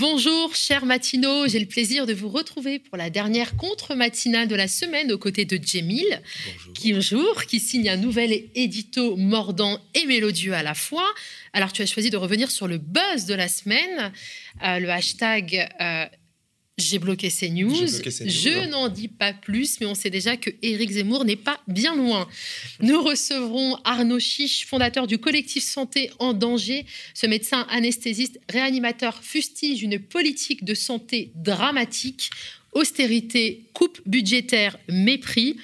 Bonjour, chers matinaux. J'ai le plaisir de vous retrouver pour la dernière contre-matinale de la semaine aux côtés de Jemil, qui, jour, qui signe un nouvel édito mordant et mélodieux à la fois. Alors, tu as choisi de revenir sur le buzz de la semaine, euh, le hashtag euh, j'ai bloqué ces news. Je n'en dis pas plus, mais on sait déjà que Éric Zemmour n'est pas bien loin. Nous recevrons Arnaud Chiche, fondateur du collectif Santé en danger. Ce médecin anesthésiste réanimateur fustige une politique de santé dramatique. Austérité, coupe budgétaire, mépris.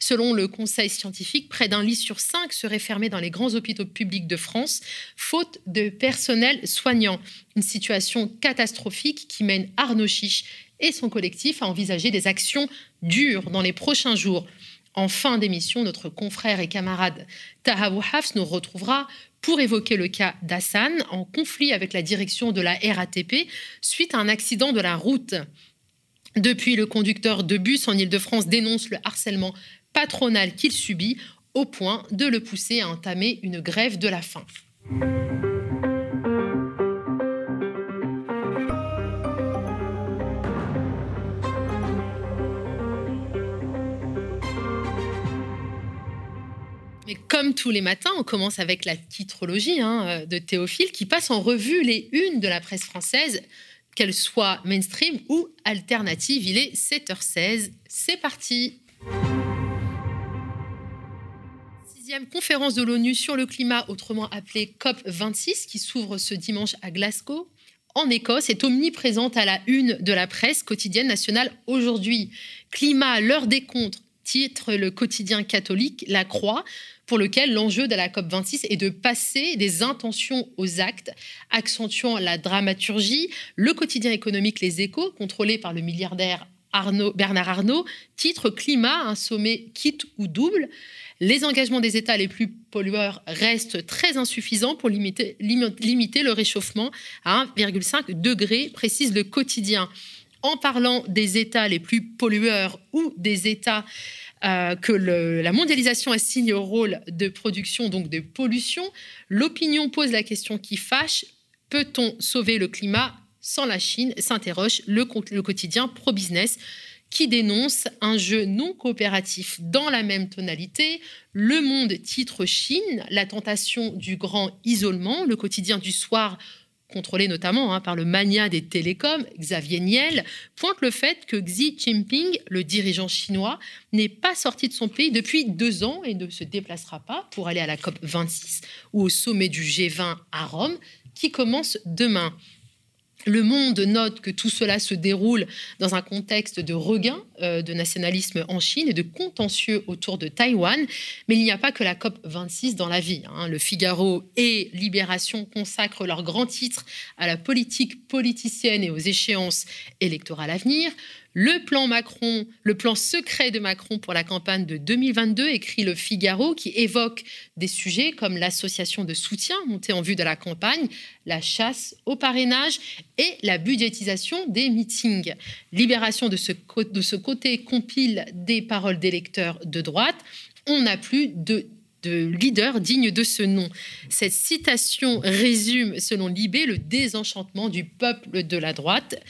Selon le Conseil scientifique, près d'un lit sur cinq serait fermé dans les grands hôpitaux publics de France, faute de personnel soignant. Une situation catastrophique qui mène Arnaud Chiche et son collectif à envisager des actions dures dans les prochains jours. En fin d'émission, notre confrère et camarade Tahabou Hafs nous retrouvera pour évoquer le cas d'Hassan en conflit avec la direction de la RATP suite à un accident de la route. Depuis, le conducteur de bus en Ile-de-France dénonce le harcèlement patronal qu'il subit au point de le pousser à entamer une grève de la faim. Comme tous les matins, on commence avec la titrologie hein, de Théophile qui passe en revue les unes de la presse française, qu'elle soit mainstream ou alternative. Il est 7h16. C'est parti. Sixième conférence de l'ONU sur le climat, autrement appelée COP26, qui s'ouvre ce dimanche à Glasgow en Écosse est omniprésente à la une de la presse quotidienne nationale aujourd'hui. Climat, l'heure des contres, titre le quotidien catholique La Croix, pour lequel l'enjeu de la COP26 est de passer des intentions aux actes, accentuant la dramaturgie. Le quotidien économique Les Échos, contrôlé par le milliardaire Bernard Arnault, titre Climat, un sommet quitte ou double. Les engagements des États les plus pollueurs restent très insuffisants pour limiter, limiter le réchauffement à 1,5 degré, précise le quotidien. En parlant des États les plus pollueurs ou des États euh, que la mondialisation assigne au rôle de production, donc de pollution, l'opinion pose la question qui fâche peut-on sauver le climat sans la Chine? s'interroge le, quotidien pro-business qui dénonce un jeu non coopératif dans la même tonalité. Le Monde titre Chine, la tentation du grand isolement. Le quotidien du soir contrôlé notamment hein, par le mania des télécoms, Xavier Niel, pointe le fait que Xi Jinping, le dirigeant chinois, n'est pas sorti de son pays depuis deux ans et ne se déplacera pas pour aller à la COP 26 ou au sommet du G20 à Rome, qui commence demain. Le Monde note que tout cela se déroule dans un contexte de regain euh, de nationalisme en Chine et de contentieux autour de Taïwan. Mais il n'y a pas que la COP 26 dans la vie. Hein. Le Figaro et Libération consacrent leurs grands titres à la politique politicienne et aux échéances électorales à venir. Le plan Macron, le plan secret de Macron pour la campagne de 2022, écrit le Figaro, qui évoque des sujets comme l'association de soutien montée en vue de la campagne, la chasse au parrainage et la budgétisation des meetings. Libération de ce, de ce côté compile des paroles d'électeurs de droite. On n'a plus de de leader digne de ce nom. Cette citation résume, selon Libé, le désenchantement du peuple de la droite.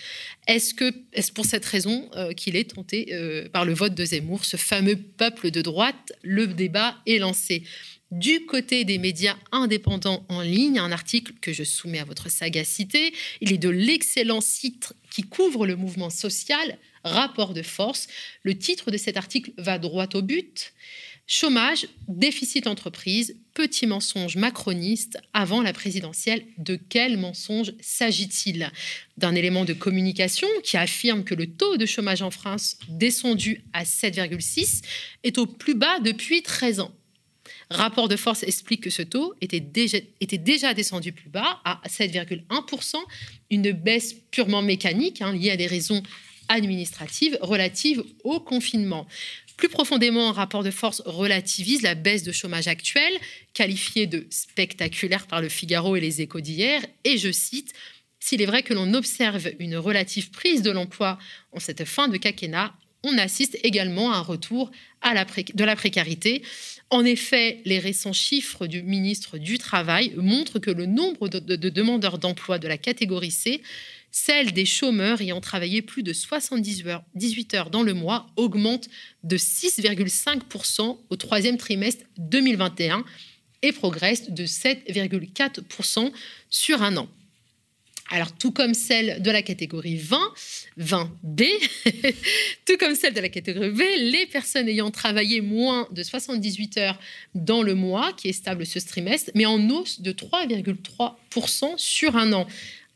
Est-ce que est-ce pour cette raison euh, qu'il est tenté euh, par le vote de Zemmour, ce fameux peuple de droite? Le débat est lancé. Du côté des médias indépendants en ligne, un article que je soumets à votre sagacité, il est de l'excellent site qui couvre le mouvement social, Rapport de force. Le titre de cet article va droit au but. Chômage, déficit entreprise, petit mensonge macroniste avant la présidentielle. De quel mensonge s'agit-il? D'un élément de communication qui affirme que le taux de chômage en France, descendu à 7,6, est au plus bas depuis 13 ans. Rapport de force explique que ce taux était déjà, descendu plus bas, à 7,1%, une baisse purement mécanique hein, liée à des raisons administratives relatives au confinement. Plus profondément, un rapport de force relativise la baisse de chômage actuelle, qualifiée de spectaculaire par le Figaro et les échos d'hier, et je cite, S'il est vrai que l'on observe une relative prise de l'emploi en cette fin de quinquennat, on assiste également à un retour de la précarité. En effet, les récents chiffres du ministre du Travail montrent que le nombre de demandeurs d'emploi de la catégorie C celle des chômeurs ayant travaillé plus de 78 heures, 18 heures dans le mois augmente de 6,5% au troisième trimestre 2021 et progresse de 7,4% sur un an. Alors, tout comme celle de la catégorie 20, 20B, tout comme celle de la catégorie B, les personnes ayant travaillé moins de 78 heures dans le mois, qui est stable ce trimestre, mais en hausse de 3,3% sur un an.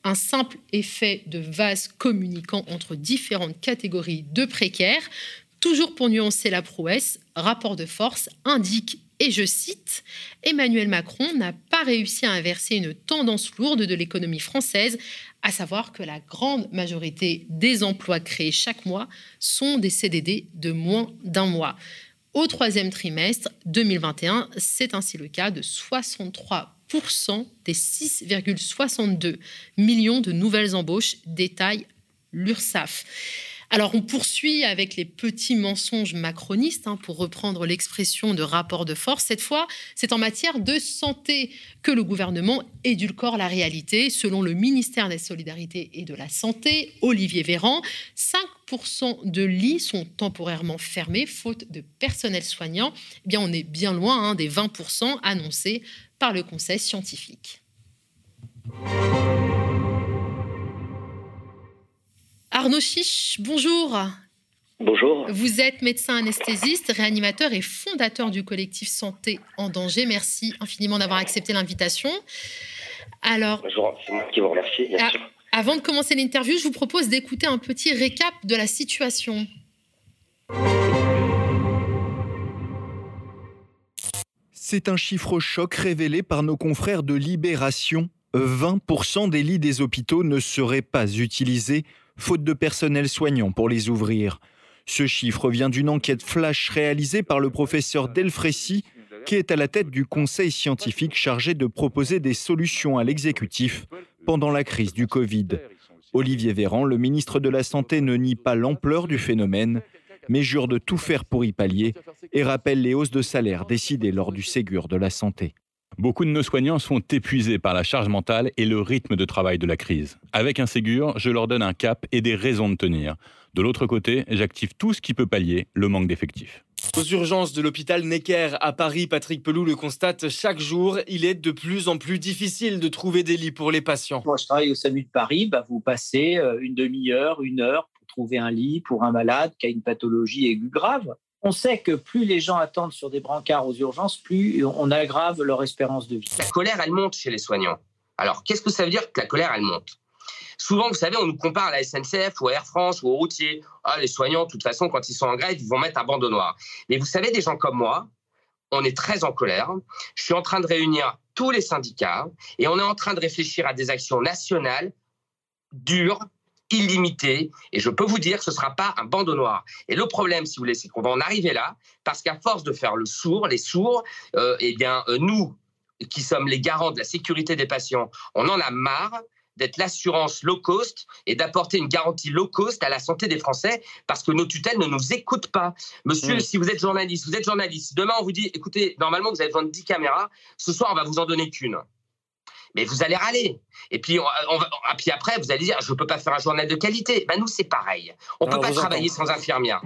Un simple effet de vase communiquant entre différentes catégories de précaires. Toujours pour nuancer la prouesse, rapport de force indique et je cite, Emmanuel Macron n'a pas réussi à inverser une tendance lourde de l'économie française, à savoir que la grande majorité des emplois créés chaque mois sont des CDD de moins d'un mois. Au troisième trimestre 2021, c'est ainsi le cas de 63 des 6,62 millions de nouvelles embauches, détaille l'URSSAF. Alors on poursuit avec les petits mensonges macronistes, hein, pour reprendre l'expression de rapport de force. Cette fois, c'est en matière de santé que le gouvernement édulcore la réalité. Selon le ministère des Solidarités et de la Santé, Olivier Véran, 5% de lits sont temporairement fermés faute de personnel soignant. Eh bien, on est bien loin hein, des 20% annoncés par le Conseil scientifique. Arnaud Chiche, bonjour. Bonjour. Vous êtes médecin anesthésiste, réanimateur et fondateur du collectif Santé en danger. Merci infiniment d'avoir accepté l'invitation. Alors, Bonjour, c'est moi qui vous remercie, bien sûr. Avant de commencer l'interview, je vous propose d'écouter un petit récap de la situation. C'est un chiffre choc révélé par nos confrères de Libération. 20% des lits des hôpitaux ne seraient pas utilisés faute de personnel soignant pour les ouvrir. Ce chiffre vient d'une enquête flash réalisée par le professeur Delfrécy, qui est à la tête du conseil scientifique chargé de proposer des solutions à l'exécutif pendant la crise du Covid. Olivier Véran, le ministre de la Santé, ne nie pas l'ampleur du phénomène, mais jure de tout faire pour y pallier et rappelle les hausses de salaire décidées lors du Ségur de la Santé. Beaucoup de nos soignants sont épuisés par la charge mentale et le rythme de travail de la crise. Avec un Ségur, je leur donne un cap et des raisons de tenir. De l'autre côté, j'active tout ce qui peut pallier le manque d'effectifs. Aux urgences de l'hôpital Necker à Paris, Patrick Pelou le constate chaque jour, il est de plus en plus difficile de trouver des lits pour les patients. Moi, je travaille au SAMU de Paris, bah, vous passez euh, une demi-heure, une heure pour trouver un lit pour un malade qui a une pathologie aiguë grave. On sait que plus les gens attendent sur des brancards aux urgences, plus on aggrave leur espérance de vie. La colère, elle monte chez les soignants. Alors, qu'est-ce que ça veut dire que la colère, elle monte? Souvent, vous savez, on nous compare à la SNCF ou à Air France ou aux routiers. Ah, les soignants, de toute façon, quand ils sont en grève, ils vont mettre un bandeau noir. Mais vous savez, des gens comme moi, on est très en colère. Je suis en train de réunir tous les syndicats et on est en train de réfléchir à des actions nationales dures, illimité. Et je peux vous dire que ce ne sera pas un bandeau noir. Et le problème, si vous voulez, c'est qu'on va en arriver là, parce qu'à force de faire le sourd, les sourds, euh, eh bien, euh, nous, qui sommes les garants de la sécurité des patients, on en a marre d'être l'assurance low cost et d'apporter une garantie low cost à la santé des Français parce que nos tutelles ne nous écoutent pas. Monsieur, mmh. si vous êtes journaliste, vous êtes journaliste. Demain, on vous dit, écoutez, normalement, vous avez besoin de 10 caméras. Ce soir, on va vous en donner qu'une mais vous allez râler. Et puis, on, ah, puis après, vous allez dire, je ne peux pas faire un journal de qualité. Ben, nous, c'est pareil. On ne peut pas travailler sans infirmière.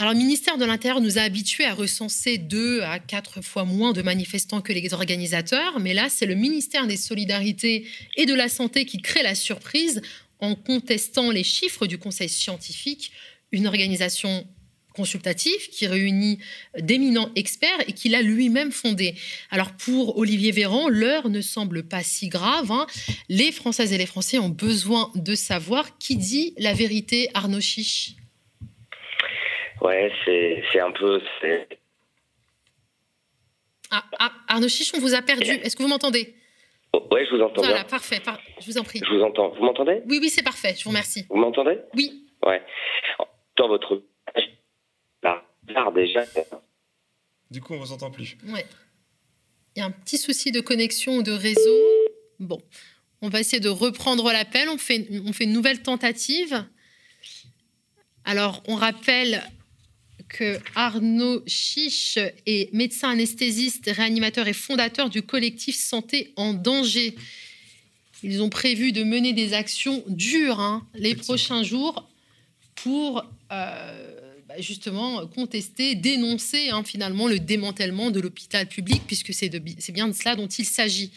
Alors, le ministère de l'Intérieur nous a habitués à recenser deux à quatre fois moins de manifestants que les organisateurs, mais là, c'est le ministère des Solidarités et de la Santé qui crée la surprise en contestant les chiffres du Conseil scientifique, une organisation consultatif qui réunit d'éminents experts et qu'il a lui-même fondé. Alors pour Olivier Véran, l'heure ne semble pas si grave. Hein. Les Françaises et les Français ont besoin de savoir qui dit la vérité, Arnaud Chiche. Ouais, c'est un peu... Ah, ah, Arnaud Chiche, on vous a perdu. Est-ce que vous m'entendez? Oh, Ouais, je vous entends. Voilà, parfait. Je vous en prie. Je vous entends. Vous m'entendez? Oui, oui, c'est parfait. Je vous remercie. Vous m'entendez? Oui. Ouais. Dans votre déjà. Du coup, on ne vous entend plus. Ouais. Il y a un petit souci de connexion ou de réseau. Bon, on va essayer de reprendre l'appel. On fait, on fait une nouvelle tentative. Alors, on rappelle que Arnaud Chiche est médecin anesthésiste, réanimateur et fondateur du collectif Santé en danger. Ils ont prévu de mener des actions dures hein, les prochains jours pour euh, justement contester, dénoncer hein, finalement le démantèlement de l'hôpital public, puisque c'est bien de cela dont il s'agit.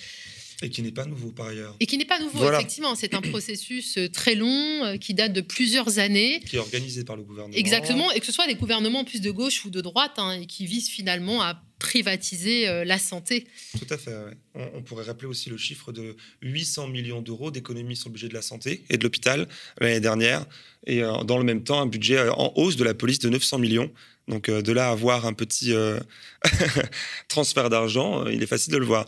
Et qui n'est pas nouveau par ailleurs. Et qui n'est pas nouveau, effectivement. C'est un processus euh, très long euh, qui date de plusieurs années. Qui est organisé par le gouvernement. Exactement, et que ce soit des gouvernements plus de gauche ou de droite, hein, et qui visent finalement à privatiser euh, la santé. Tout à fait. On, pourrait rappeler aussi le chiffre de 800 millions d'euros d'économies sur le budget de la santé et de l'hôpital l'année dernière. Et dans le même temps, un budget en hausse de la police de 900 millions. Donc de là à avoir un petit transfert d'argent, il est facile de le voir.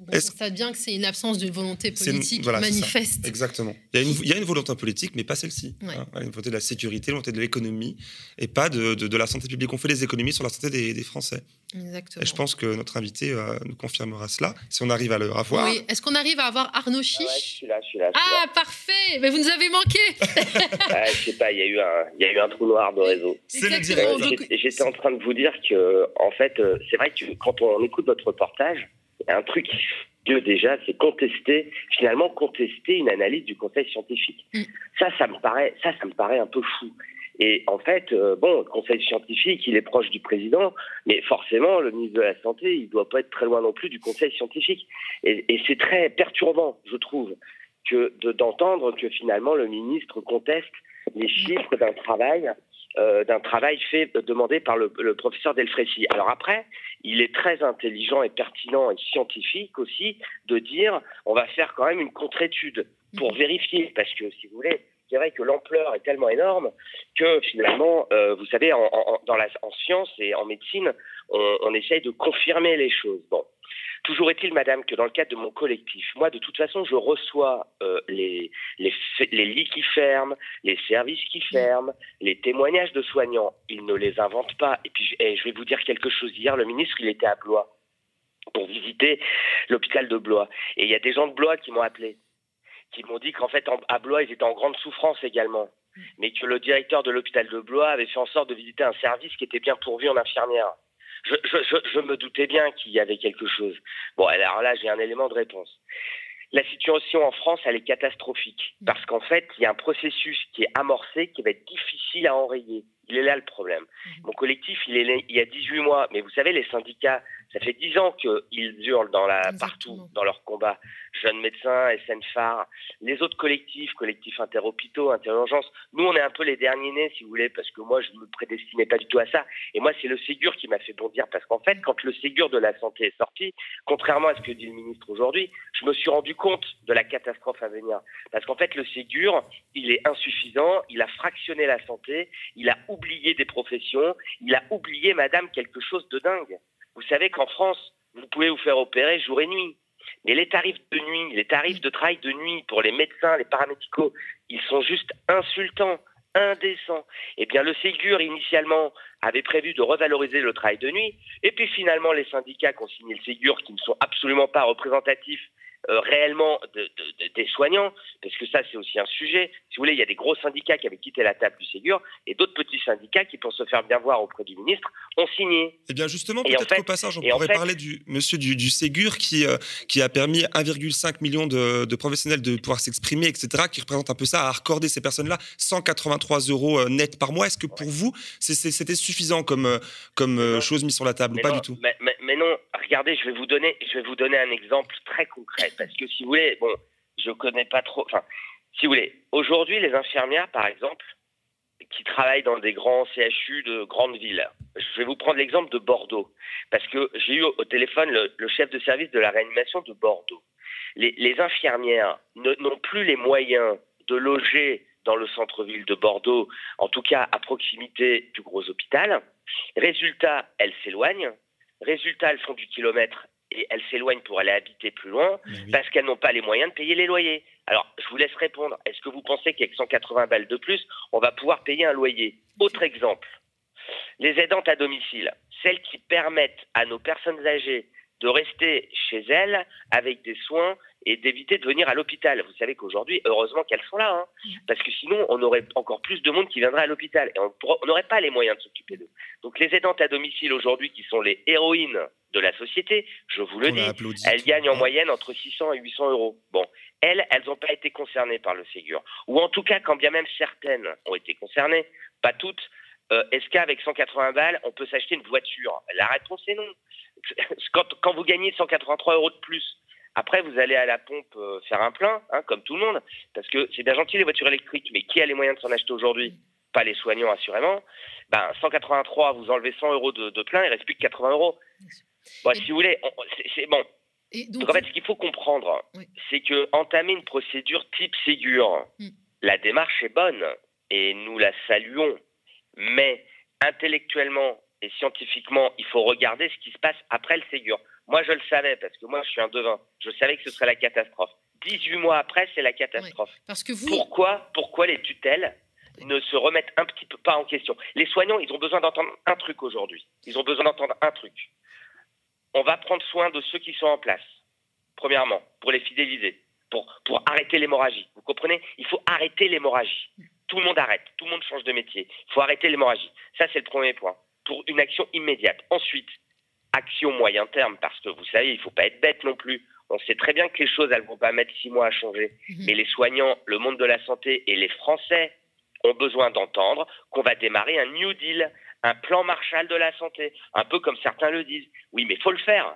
On constate bien que c'est une absence de volonté politique manifeste. Exactement. Il y, a une, volonté politique, mais pas celle-ci. Hein. Une volonté de la sécurité, une volonté de l'économie, et pas de, la santé publique. On fait des économies sur la santé des, Français. Exactement. Et je pense que notre invité euh, nous confirmera cela, si on arrive à le revoir. Oui. Est-ce qu'on arrive à avoir Arnaud Chiche ah je suis là, je suis là. ah, parfait Mais vous nous avez manqué ah, Je sais pas, il y, a eu un, y a eu un trou noir de réseau. J'étais en train de vous dire que, en fait, euh, c'est vrai que quand on écoute votre reportage, un truc Dieu déjà, c'est contester, finalement contester une analyse du Conseil scientifique. Mm. Ça, ça me paraît, ça, ça me paraît un peu fou. Et en fait, euh, bon, le Conseil scientifique, il est proche du président, mais forcément, le ministre de la Santé, il doit pas être très loin non plus du Conseil scientifique. Et, c'est très perturbant, je trouve, que d'entendre que finalement le ministre conteste les chiffres d'un travail euh, d'un travail fait demandé par le, le professeur Delfrécy. Alors après, il est très intelligent et pertinent et scientifique aussi de dire on va faire quand même une contre-étude pour mhm. vérifier, parce que si vous voulez, c'est vrai que l'ampleur est tellement énorme que finalement, euh, vous savez, en, dans la, en science et en médecine, on, on essaye de confirmer les choses. Bon, Toujours est-il, madame, que dans le cadre de mon collectif, moi, de toute façon, je reçois euh, les, les, les, lits qui ferment, les services qui ferment, les témoignages de soignants. Ils ne les inventent pas. Et puis, je vais vous dire quelque chose. Hier, le ministre, il était à Blois pour visiter l'hôpital de Blois. Et il y a des gens de Blois qui m'ont appelé, qui m'ont dit qu'en fait, à Blois, ils étaient en grande souffrance également mais que le directeur de l'hôpital de Blois avait fait en sorte de visiter un service qui était bien pourvu en infirmières je, je, je, me doutais bien qu'il y avait quelque chose. Bon, alors là, j'ai un élément de réponse. La situation en France, elle est catastrophique parce qu'en fait, il y a un processus qui est amorcé qui va être difficile à enrayer. Il est là le problème. Mhm. Mon collectif, il est né il y a 18 mois, mais vous savez, les syndicats, ça fait 10 ans qu'ils hurlent dans la, partout dans leur combat. Jeunes médecins, SNFAR, les autres collectifs, collectifs interhôpitaux, interurgences. Nous, on est un peu les derniers nés, si vous voulez, parce que moi, je ne me prédestinais pas du tout à ça. Et moi, c'est le Ségur qui m'a fait bondir, parce qu'en fait, quand le Ségur de la santé est sorti, contrairement à ce que dit le ministre aujourd'hui, je me suis rendu compte de la catastrophe à venir. Parce qu'en fait, le Ségur, il est insuffisant, il a fractionné la santé, il a oublié des professions, il a oublié, madame, quelque chose de dingue. Vous savez qu'en France, vous pouvez vous faire opérer jour et nuit. Mais les tarifs de nuit, les tarifs de travail de nuit pour les médecins, les paramédicaux, ils sont juste insultants, indécents. Eh bien, le Ségur, initialement, avait prévu de revaloriser le travail de nuit. Et puis, finalement, les syndicats qui ont signé le Ségur, qui ne sont absolument pas représentatifs euh, réellement des soignants, parce que ça c'est aussi un sujet. Si vous voulez, il y a des gros syndicats qui avaient quitté la table du Ségur et d'autres petits syndicats qui, pour se faire bien voir auprès du ministre, ont signé. Eh bien justement, peut-être qu'au passage, on pourrait parler du monsieur du, Ségur qui, euh, qui a permis 1,5 million de, professionnels de pouvoir s'exprimer, etc., qui représente un peu ça, à accorder ces personnes-là 183 euros euh, net par mois. Est-ce que pour vous, c'était suffisant comme, comme chose mise sur la table ou pas du tout? mais, mais non, regardez, je vais vous donner, je vais vous donner un exemple très concret parce que si vous voulez, bon, je connais pas trop. Enfin, si vous voulez, aujourd'hui, les infirmières, par exemple, qui travaillent dans des grands CHU de grandes villes. Je vais vous prendre l'exemple de Bordeaux, parce que j'ai eu au téléphone le, chef de service de la réanimation de Bordeaux. Les, les infirmières n'ont plus les moyens de loger dans le centre-ville de Bordeaux, en tout cas à proximité du gros hôpital. Résultat, elles s'éloignent. Résultat, elles font du kilomètre et elles s'éloignent pour aller habiter plus loin parce qu'elles n'ont pas les moyens de payer les loyers. Alors, je vous laisse répondre. Est-ce que vous pensez qu'avec 180 balles de plus, on va pouvoir payer un loyer? Autre exemple, les aidantes à domicile, celles qui permettent à nos personnes âgées de rester chez elles avec des soins et d'éviter de venir à l'hôpital. Vous savez qu'aujourd'hui, heureusement qu'elles sont là, hein, parce que sinon, on aurait encore plus de monde qui viendrait à l'hôpital et on n'aurait pas les moyens de s'occuper d'eux. Donc les aidantes à domicile aujourd'hui, qui sont les héroïnes de la société, je vous le dis, elles gagnent en moyenne entre 600 et 800 euros. Bon, elles, elles n'ont pas été concernées par le Ségur. Ou en tout cas, quand bien même certaines ont été concernées, pas toutes, euh, est-ce qu'avec 180 balles, on peut s'acheter une voiture? La réponse est non. Quand, quand, vous gagnez 183 euros de plus, après, vous allez à la pompe euh, faire un plein, hein, comme tout le monde, parce que c'est bien gentil les voitures électriques, mais qui a les moyens de s'en acheter aujourd'hui? Pas les soignants, assurément. Ben, 183, vous enlevez 100 euros de, plein, il reste plus que 80 euros. Bon, si vous voulez, c'est bon. donc, en fait, ce qu'il faut comprendre, c'est que entamer une procédure type Ségur, hmm. la démarche est bonne et nous la saluons, mais intellectuellement et scientifiquement, il faut regarder ce qui se passe après le Ségur. Moi, je le savais parce que moi, je suis un devin. Je savais que ce serait la catastrophe. 18 mois après, c'est la catastrophe. parce que vous... Pourquoi, pourquoi les tutelles ne se remettent un petit peu pas en question? Les soignants, ils ont besoin d'entendre un truc aujourd'hui. Ils ont besoin d'entendre un truc. On va prendre soin de ceux qui sont en place, premièrement, pour les fidéliser, pour, pour arrêter l'hémorragie. Vous comprenez? Il faut arrêter l'hémorragie. Tout le monde arrête, tout le monde change de métier. Il faut arrêter l'hémorragie. Ça, c'est le premier point, pour une action immédiate. Ensuite, action moyen terme, parce que vous savez, il ne faut pas être bête non plus. On sait très bien que les choses, elles ne vont pas mettre six mois à changer. Mhm. Mais les soignants, le monde de la santé et les Français ont besoin d'entendre qu'on va démarrer un New Deal, un plan Marshall de la santé, un peu comme certains le disent. Oui, mais il faut le faire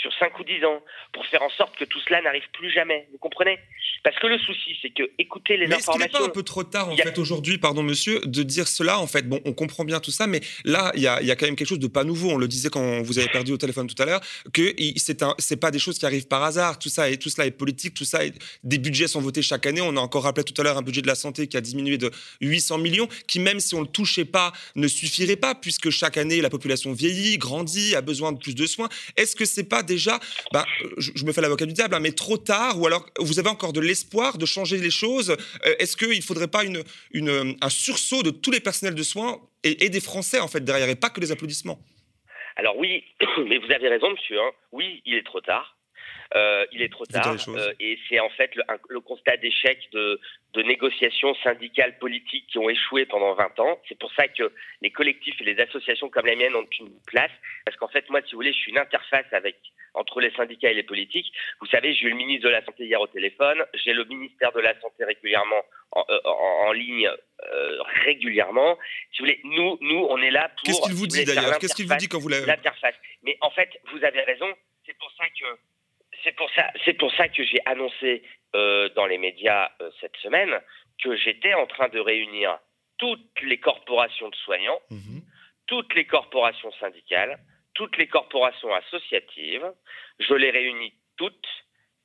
sur 5 ou 10 ans pour faire en sorte que tout cela n'arrive plus jamais. Vous comprenez? Parce que le souci, c'est que écoutez les mais informations. Est-ce n'est pas un peu trop tard, en fait, aujourd'hui, pardon, monsieur, de dire cela En fait, bon, on comprend bien tout ça, mais là, il y a, y a, quand même quelque chose de pas nouveau. On le disait quand vous avez perdu au téléphone tout à l'heure, que c'est c'est pas des choses qui arrivent par hasard. Tout ça, et tout cela est politique, tout ça, est, des budgets sont votés chaque année. On a encore rappelé tout à l'heure un budget de la santé qui a diminué de 800 millions, qui même si on le touchait pas, ne suffirait pas, puisque chaque année, la population vieillit, grandit, a besoin de plus de soins. Est-ce que c'est pas déjà bah, je, me fais l'avocat du diable, hein, mais trop tard, ou alors vous avez encore de l'espoir de changer les choses euh, Est-ce qu'il ne faudrait pas une, un sursaut de tous les personnels de soins et, des Français, en fait, derrière, et pas que des applaudissements? Alors oui, mais vous avez raison, monsieur. Hein. Oui, il est trop tard. Euh, il est trop tard. Euh, et c'est en fait le, constat d'échec de, de, négociations syndicales politiques qui ont échoué pendant 20 ans. C'est pour ça que les collectifs et les associations comme la mienne ont une place. Parce qu'en fait, moi, si vous voulez, je suis une interface avec entre les syndicats et les politiques. Vous savez, j'ai eu le ministre de la Santé hier au téléphone, j'ai le ministère de la Santé régulièrement en, euh, ligne euh, régulièrement. Si vous voulez, nous, nous, on est là pour. Qu'est-ce qu'il vous dit d'ailleurs? Qu'est-ce qu'il vous dit quand vous l'avez L'interface. Mais en fait, vous avez raison. C'est pour ça que c'est pour ça, c'est pour ça que j'ai annoncé euh, dans les médias cette semaine que j'étais en train de réunir toutes les corporations de soignants, mhm. toutes les corporations syndicales, toutes les corporations associatives. Je les réunis toutes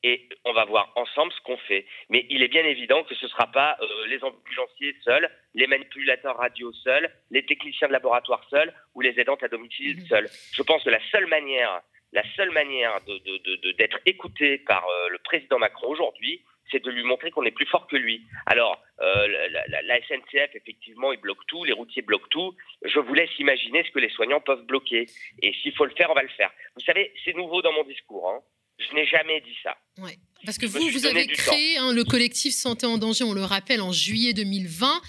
et on va voir ensemble ce qu'on fait. Mais il est bien évident que ce ne sera pas euh, les ambulanciers seuls, les manipulateurs radio seuls, les techniciens de laboratoire seuls ou les aidantes à domicile mhm. seuls. Je pense que la seule manière, la seule manière d'être écouté par euh, le président Macron aujourd'hui, c'est de lui montrer qu'on est plus fort que lui. Alors, euh, la, SNCF, effectivement, il bloque tout, les routiers bloquent tout. Je vous laisse imaginer ce que les soignants peuvent bloquer. Et s'il faut le faire, on va le faire. Vous savez, c'est nouveau dans mon discours. Hein. Je n'ai jamais dit ça. Ouais. Parce que vous, vous avez créé hein, le collectif Santé en danger, on le rappelle, en juillet 2020.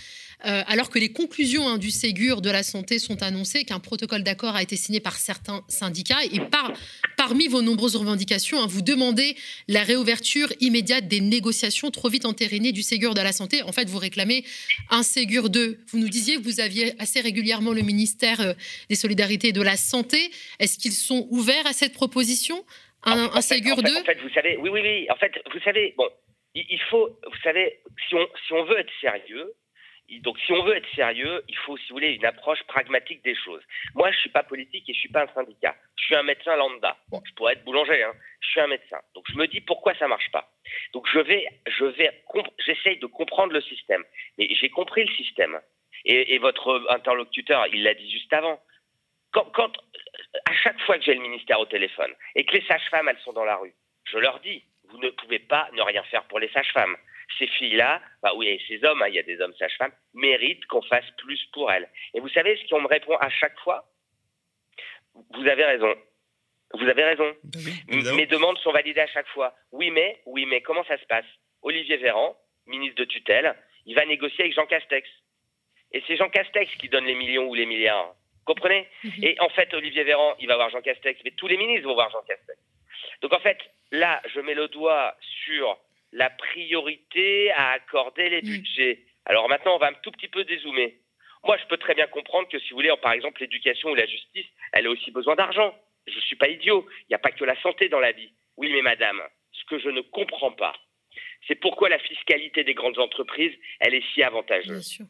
Euh, alors que les conclusions hein, du Ségur de la santé sont annoncées, qu'un protocole d'accord a été signé par certains syndicats. Et par, parmi vos nombreuses revendications, hein, vous demandez la réouverture immédiate des négociations trop vite entérinées du Ségur de la santé. En fait, vous réclamez un Ségur 2. Vous nous disiez que vous aviez assez régulièrement le ministère euh, des Solidarités et de la Santé. Est-ce qu'ils sont ouverts à cette proposition un, Ségur 2 En fait, vous savez, oui, oui, oui. En fait, vous savez, bon, il faut, vous savez, si on, si on veut être sérieux, donc, si on veut être sérieux, il faut, si vous voulez, une approche pragmatique des choses. Moi, je suis pas politique et je suis pas un syndicat. Je suis un médecin lambda. Je pourrais être boulanger, hein. Je suis un médecin. Donc, je me dis pourquoi ça marche pas. Donc, je vais, je vais, j'essaye de comprendre le système. Mais j'ai compris le système. Et, votre interlocuteur, il l'a dit juste avant. Quand, quand, à chaque fois que j'ai le ministère au téléphone et que les sages-femmes, elles sont dans la rue, je leur dis, vous ne pouvez pas ne rien faire pour les sages-femmes ces filles-là, bah oui, et ces hommes, hein, il y a des hommes sages-femmes, méritent qu'on fasse plus pour elles. Et vous savez ce qu'on me répond à chaque fois? Vous avez raison. Vous avez raison. Ben Mes demandes sont validées à chaque fois. Oui, mais, oui, mais comment ça se passe? Olivier Véran, ministre de tutelle, il va négocier avec Jean Castex. Et c'est Jean Castex qui donne les millions ou les milliards. Comprenez? Mhm. Et en fait, Olivier Véran, il va voir Jean Castex, mais tous les ministres vont voir Jean Castex. Donc en fait, là, je mets le doigt sur la priorité à accorder les mm. budgets. Alors maintenant, on va un tout petit peu dézoomer. Moi, je peux très bien comprendre que si vous voulez, par exemple, l'éducation ou la justice, elle a aussi besoin d'argent. Je ne suis pas idiot. Il n'y a pas que la santé dans la vie. Oui, mais madame, ce que je ne comprends pas, c'est pourquoi la fiscalité des grandes entreprises, elle est si avantageuse.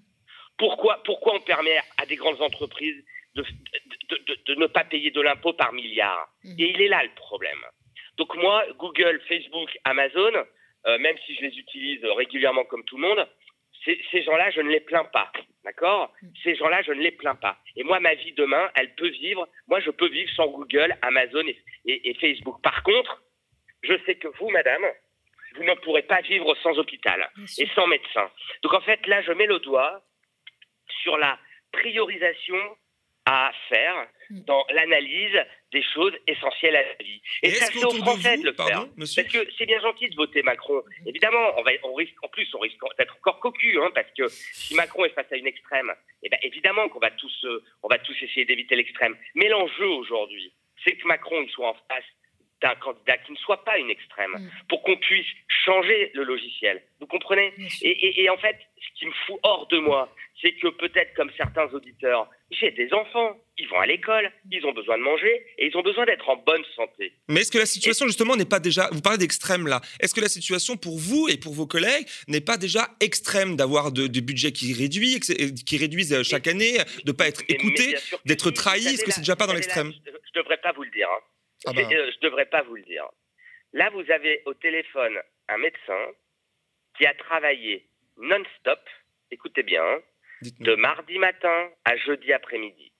Pourquoi, pourquoi on permet à des grandes entreprises de, de, ne pas payer de l'impôt par milliard? Mm. Et il est là le problème. Donc moi, Google, Facebook, Amazon, euh, même si je les utilise régulièrement comme tout le monde, ces gens-là, je ne les plains pas. D'accord? Ces gens-là, je ne les plains pas. Et moi, ma vie demain, elle peut vivre. Moi, je peux vivre sans Google, Amazon et, Facebook. Par contre, je sais que vous, madame, vous ne pourrez pas vivre sans hôpital et sans médecin. Donc, en fait, là, je mets le doigt sur la priorisation à faire hmm. dans l'analyse des choses essentielles à la vie. Et, ça, c'est aux Français de, le faire. Parce que c'est bien gentil de voter Macron. Hmm. Évidemment, on, va, on risque, en plus, on risque d'être encore cocu, hein, parce que si Macron est face à une extrême, eh ben, évidemment qu'on va tous, euh, on va tous essayer d'éviter l'extrême. Mais l'enjeu aujourd'hui, c'est que Macron il soit en face d'un candidat qui ne soit pas une extrême, hmm. pour qu'on puisse changer le logiciel. Vous comprenez et, et, en fait, ce qui me fout hors de moi, c'est que peut-être comme certains auditeurs, j'ai des enfants, ils vont à l'école, ils ont besoin de manger et ils ont besoin d'être en bonne santé. Mais est-ce que la situation justement n'est pas déjà, vous parlez d'extrême là, est-ce que la situation pour vous et pour vos collègues n'est pas déjà extrême d'avoir des budgets qui, réduit, qui réduisent euh, chaque année, de ne pas être écouté, d'être trahi, est-ce que c'est déjà pas dans l'extrême? Je ne devrais pas vous le dire. Hein. Ah bah. euh, je ne devrais pas vous le dire. Là, vous avez au téléphone un médecin qui a travaillé non-stop, écoutez bien, hein, de mardi matin à jeudi après-midi,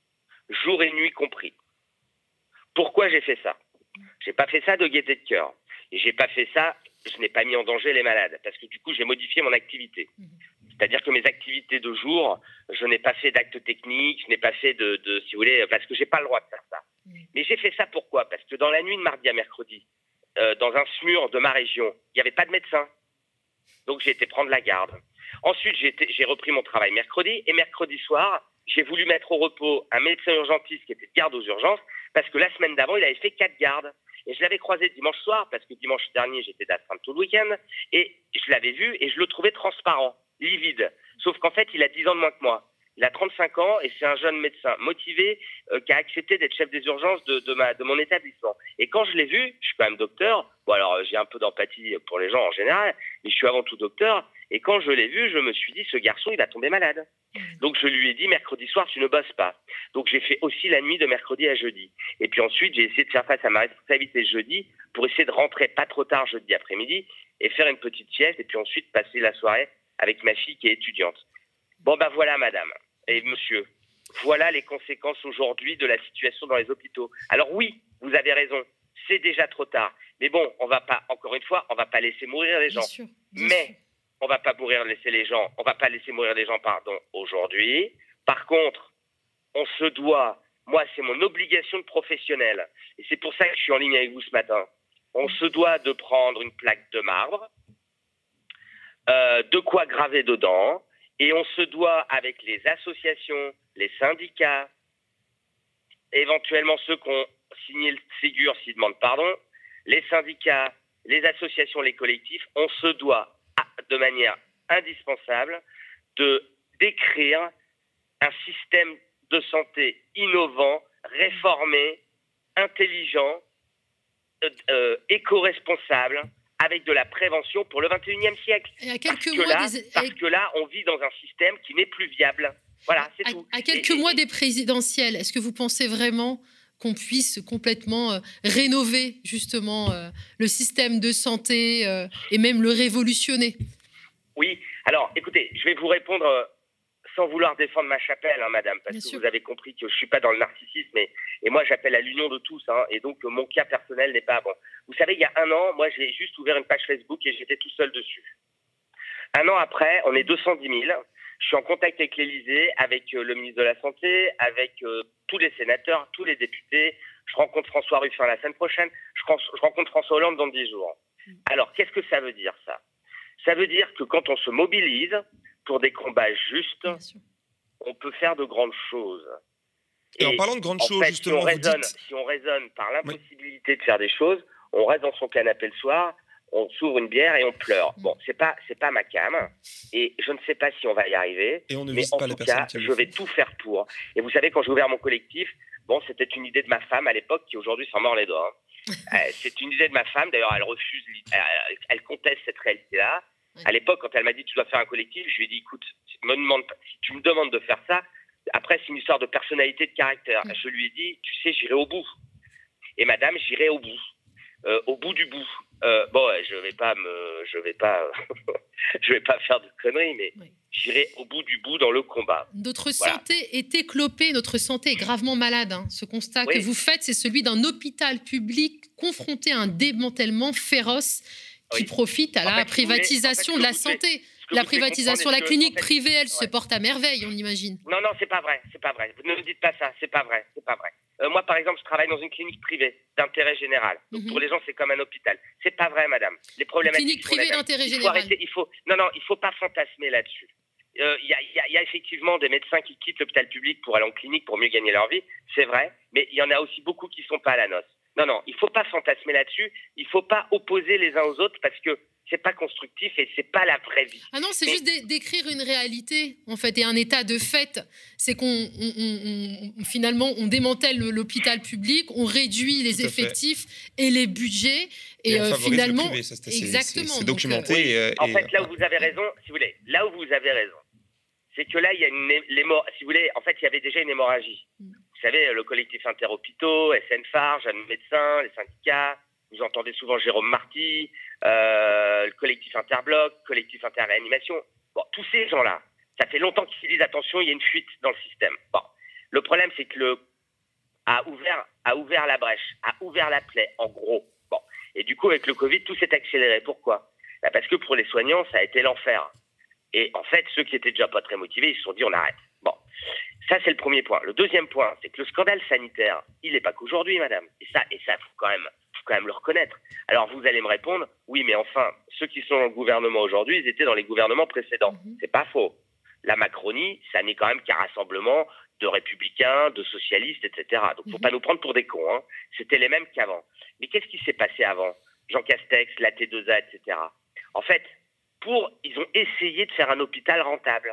jour et nuit compris. Pourquoi j'ai fait ça? J'ai pas fait ça de gaieté de cœur. Et j'ai pas fait ça, je n'ai pas mis en danger les malades, parce que du coup, j'ai modifié mon activité. C'est-à-dire que mes activités de jour, je n'ai pas fait d'actes techniques, je n'ai pas fait de, si vous voulez, parce que j'ai pas le droit de faire ça. Mais j'ai fait ça pourquoi? Parce que dans la nuit de mardi à mercredi, euh, dans un SMUR de ma région, il n'y avait pas de médecin. Donc j'ai été prendre la garde. Ensuite, j'ai repris mon travail mercredi et mercredi soir, j'ai voulu mettre au repos un médecin urgentiste qui était de garde aux urgences parce que la semaine d'avant, il avait fait quatre gardes. Et je l'avais croisé dimanche soir parce que dimanche dernier, j'étais d'astreinte tout le week-end et je l'avais vu et je le trouvais transparent, livide. Sauf qu'en fait, il a 10 ans de moins que moi. Il a 35 ans et c'est un jeune médecin motivé euh, qui a accepté d'être chef des urgences de, de, ma, de mon établissement. Et quand je l'ai vu, je suis quand même docteur. Bon, alors euh, j'ai un peu d'empathie pour les gens en général, mais je suis avant tout docteur. Et quand je l'ai vu, je me suis dit, ce garçon, il va tomber malade. Donc je lui ai dit, mercredi soir, tu ne bosses pas. Donc j'ai fait aussi la nuit de mercredi à jeudi. Et puis ensuite, j'ai essayé de faire face à ma responsabilité jeudi pour essayer de rentrer pas trop tard jeudi après-midi et faire une petite sieste et puis ensuite passer la soirée avec ma fille qui est étudiante. Bon ben voilà, madame et monsieur, voilà les conséquences aujourd'hui de la situation dans les hôpitaux. Alors oui, vous avez raison, c'est déjà trop tard. Mais bon, on va pas, encore une fois, on va pas laisser mourir les gens. Mais on va pas mourir laisser les gens, on va pas laisser mourir les gens, pardon, aujourd'hui. Par contre, on se doit, moi c'est mon obligation de professionnel, et c'est pour ça que je suis en ligne avec vous ce matin. On se doit de prendre une plaque de marbre, euh, de quoi graver dedans, et on se doit, avec les associations, les syndicats, éventuellement ceux qui ont signé le Ségur s'ils demandent pardon, les syndicats, les associations, les collectifs, on se doit de manière indispensable de d'écrire un système de santé innovant, réformé, intelligent, euh, euh, éco-responsable, avec de la prévention pour le 21e siècle. à quelques parce, que mois là, parce que là, on vit dans un système qui n'est plus viable. Voilà, c'est tout. À quelques mois des présidentielles, est-ce que vous pensez vraiment qu'on puisse complètement euh, rénover justement euh, le système de santé euh, et même le révolutionner? Oui, alors écoutez, je vais vous répondre sans vouloir défendre ma chapelle, hein, madame, parce que vous avez compris que je ne suis pas dans le narcissisme, et, et moi j'appelle à l'union de tous, hein, et donc mon cas personnel n'est pas bon. Vous savez, il y a un an, moi j'ai juste ouvert une page Facebook et j'étais tout seul dessus. Un an après, on est 210 000. Je suis en contact avec l'Élysée, avec le ministre de la Santé, avec tous les sénateurs, tous les députés. Je rencontre François Ruffin la semaine prochaine. Je, rencontre François Hollande dans 10 jours. Mm. Alors, qu'est-ce que ça veut dire, ça? Ça veut dire que quand on se mobilise pour des combats justes, on peut faire de grandes choses. Et, en parlant de grandes choses, justement, si on, raisonne, par l'impossibilité de faire des choses, on reste dans son canapé le soir, on s'ouvre une bière et on pleure. Mm. Bon, c'est pas c'est pas ma cam, et je ne sais pas si on va y arriver. Et on ne mais en pas tout cas, je vais tout faire pour. Et vous savez, quand j'ai ouvert mon collectif, bon, c'était une idée de ma femme à l'époque qui aujourd'hui s'en mord les doigts. Hein. Euh, c'est une idée de ma femme. D'ailleurs, elle refuse, elle, conteste cette réalité-là. À l'époque, quand elle m'a dit tu dois faire un collectif, je lui ai dit écoute, me demande, si tu me demandes de faire ça, après, c'est une histoire de personnalité, de caractère. Mm. Je lui ai dit, tu sais, j'irai au bout. Et madame, j'irai au bout. Euh, au bout du bout. Euh, bon, je vais pas me, je vais pas, je vais pas faire de conneries, mais j'irai au bout du bout dans le combat. Notre santé est éclopée, notre santé est gravement malade. Hein. Ce constat que vous faites, c'est celui d'un hôpital public confronté à un démantèlement féroce qui profite à la privatisation de la santé la privatisation, la clinique privée, elle se porte à merveille, on imagine. Non, non, c'est pas vrai, c'est pas vrai. Vous ne me dites pas ça, c'est pas vrai, c'est pas vrai. Euh, moi, par exemple, je travaille dans une clinique privée d'intérêt général. Donc, mhm. pour les gens, c'est comme un hôpital. C'est pas vrai, madame. Les problématiques. Clinique privée d'intérêt général. il faut, non, non, il faut pas fantasmer là-dessus. Euh, il y, y, a effectivement des médecins qui quittent l'hôpital public pour aller en clinique pour mieux gagner leur vie, c'est vrai, mais il y en a aussi beaucoup qui sont pas à la noce. Non, non, il faut pas fantasmer là-dessus. Il faut pas opposer les uns aux autres parce que c'est pas constructif et c'est pas la vraie vie. Ah non, c'est juste d'écrire une réalité en fait et un état de fait. C'est qu'on finalement on démantèle l'hôpital public, on réduit les effectifs et les budgets et, euh, finalement exactement. C'est documenté. Euh, en fait, là où vous avez raison, si vous voulez, là où vous avez raison, c'est que là il y a une si vous voulez, en fait il y avait déjà une hémorragie. Vous savez, le collectif interhôpitaux, SNFAR, jeunes médecins, les syndicats. Vous entendez souvent Jérôme Marty, euh, le collectif Interbloc, collectif Interréanimation. Bon, tous ces gens-là, ça fait longtemps qu'ils disent attention, il y a une fuite dans le système. Bon, le problème, c'est que le a ouvert, a ouvert la brèche, a ouvert la plaie, en gros. Bon, et du coup, avec le Covid, tout s'est accéléré. Pourquoi? Bah, Parce que pour les soignants, ça a été l'enfer. Et en fait, ceux qui étaient déjà pas très motivés, ils se sont dit on arrête. Bon, ça c'est le premier point. Le deuxième point, c'est que le scandale sanitaire, il n'est pas qu'aujourd'hui, madame. Et ça, et ça faut quand même quand même le reconnaître. Alors vous allez me répondre, oui, mais enfin, ceux qui sont dans le gouvernement aujourd'hui, ils étaient dans les gouvernements précédents. Mhm. C'est pas faux. La Macronie, ça n'est quand même qu'un rassemblement de républicains, de socialistes, etc. Donc faut mhm. pas nous prendre pour des cons. Hein. C'était les mêmes qu'avant. Mais qu'est-ce qui s'est passé avant? Jean Castex, la T2A, etc. En fait, pour, ils ont essayé de faire un hôpital rentable.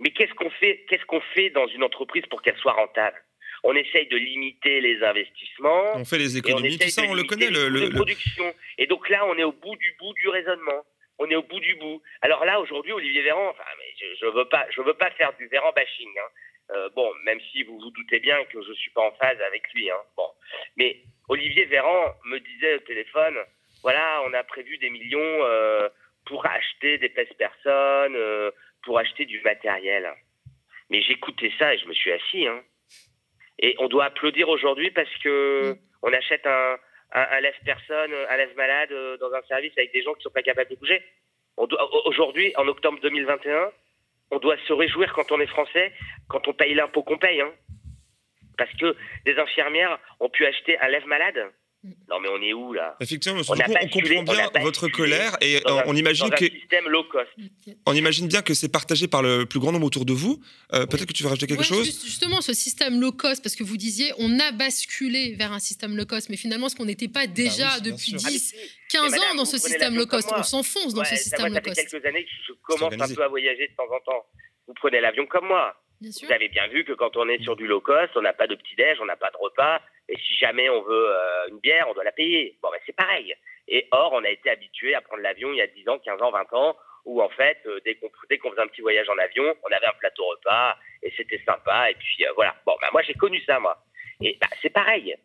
Mais qu'est-ce qu'on fait Qu'est-ce qu'on fait dans une entreprise pour qu'elle soit rentable? On essaye de limiter les investissements. On fait les économies, tout ça, on le connaît. Le, le, production. Et donc là, on est au bout du bout du raisonnement. On est au bout du bout. Alors là, aujourd'hui, Olivier Véran, enfin, mais je ne veux, pas, je veux pas faire du Véran bashing. Hein. Euh, bon, même si vous vous doutez bien que je ne suis pas en phase avec lui. Hein. Bon. Mais Olivier Véran me disait au téléphone, voilà, on a prévu des millions euh, pour acheter des pèse personnes, euh, pour acheter du matériel. Mais j'écoutais ça et je me suis assis. Hein. Et on doit applaudir aujourd'hui parce que on achète un, un, lève-personne, un lève-malade euh, dans un service avec des gens qui ne sont pas capables de bouger. Aujourd'hui, en octobre 2021, on doit se réjouir quand on est français, quand on paye l'impôt qu'on paye. Hein. Parce que des infirmières ont pu acheter un lève-malade non, mais on est où là? Effectivement, on, on comprend bien votre colère et on, imagine que. système low cost. On imagine bien que c'est partagé par le plus grand nombre autour de vous. Euh, peut-être que tu veux rajouter quelque chose? Justement, ce système low cost, parce que vous disiez, on a basculé vers un système low cost, mais finalement, est-ce qu'on n'était pas bah déjà depuis 10, 15 ans dans ce système low cost On s'enfonce dans ce système low cost. Ça fait quelques années que je commence un peu à voyager de temps en temps. Vous prenez l'avion comme moi. Vous avez bien vu que quand on est sur du low cost, on n'a pas de petit-déj, on n'a pas de repas. Et si jamais on veut euh, une bière, on doit la payer. Bon, ben, c'est pareil. Et or, on a été habitué à prendre l'avion il y a 10 ans, 15 ans, 20 ans, où en fait, euh, dès qu'on faisait un petit voyage en avion, on avait un plateau repas et c'était sympa. Et puis euh, voilà. Bon, ben, moi, j'ai connu ça, moi. Et bah, c'est pareil.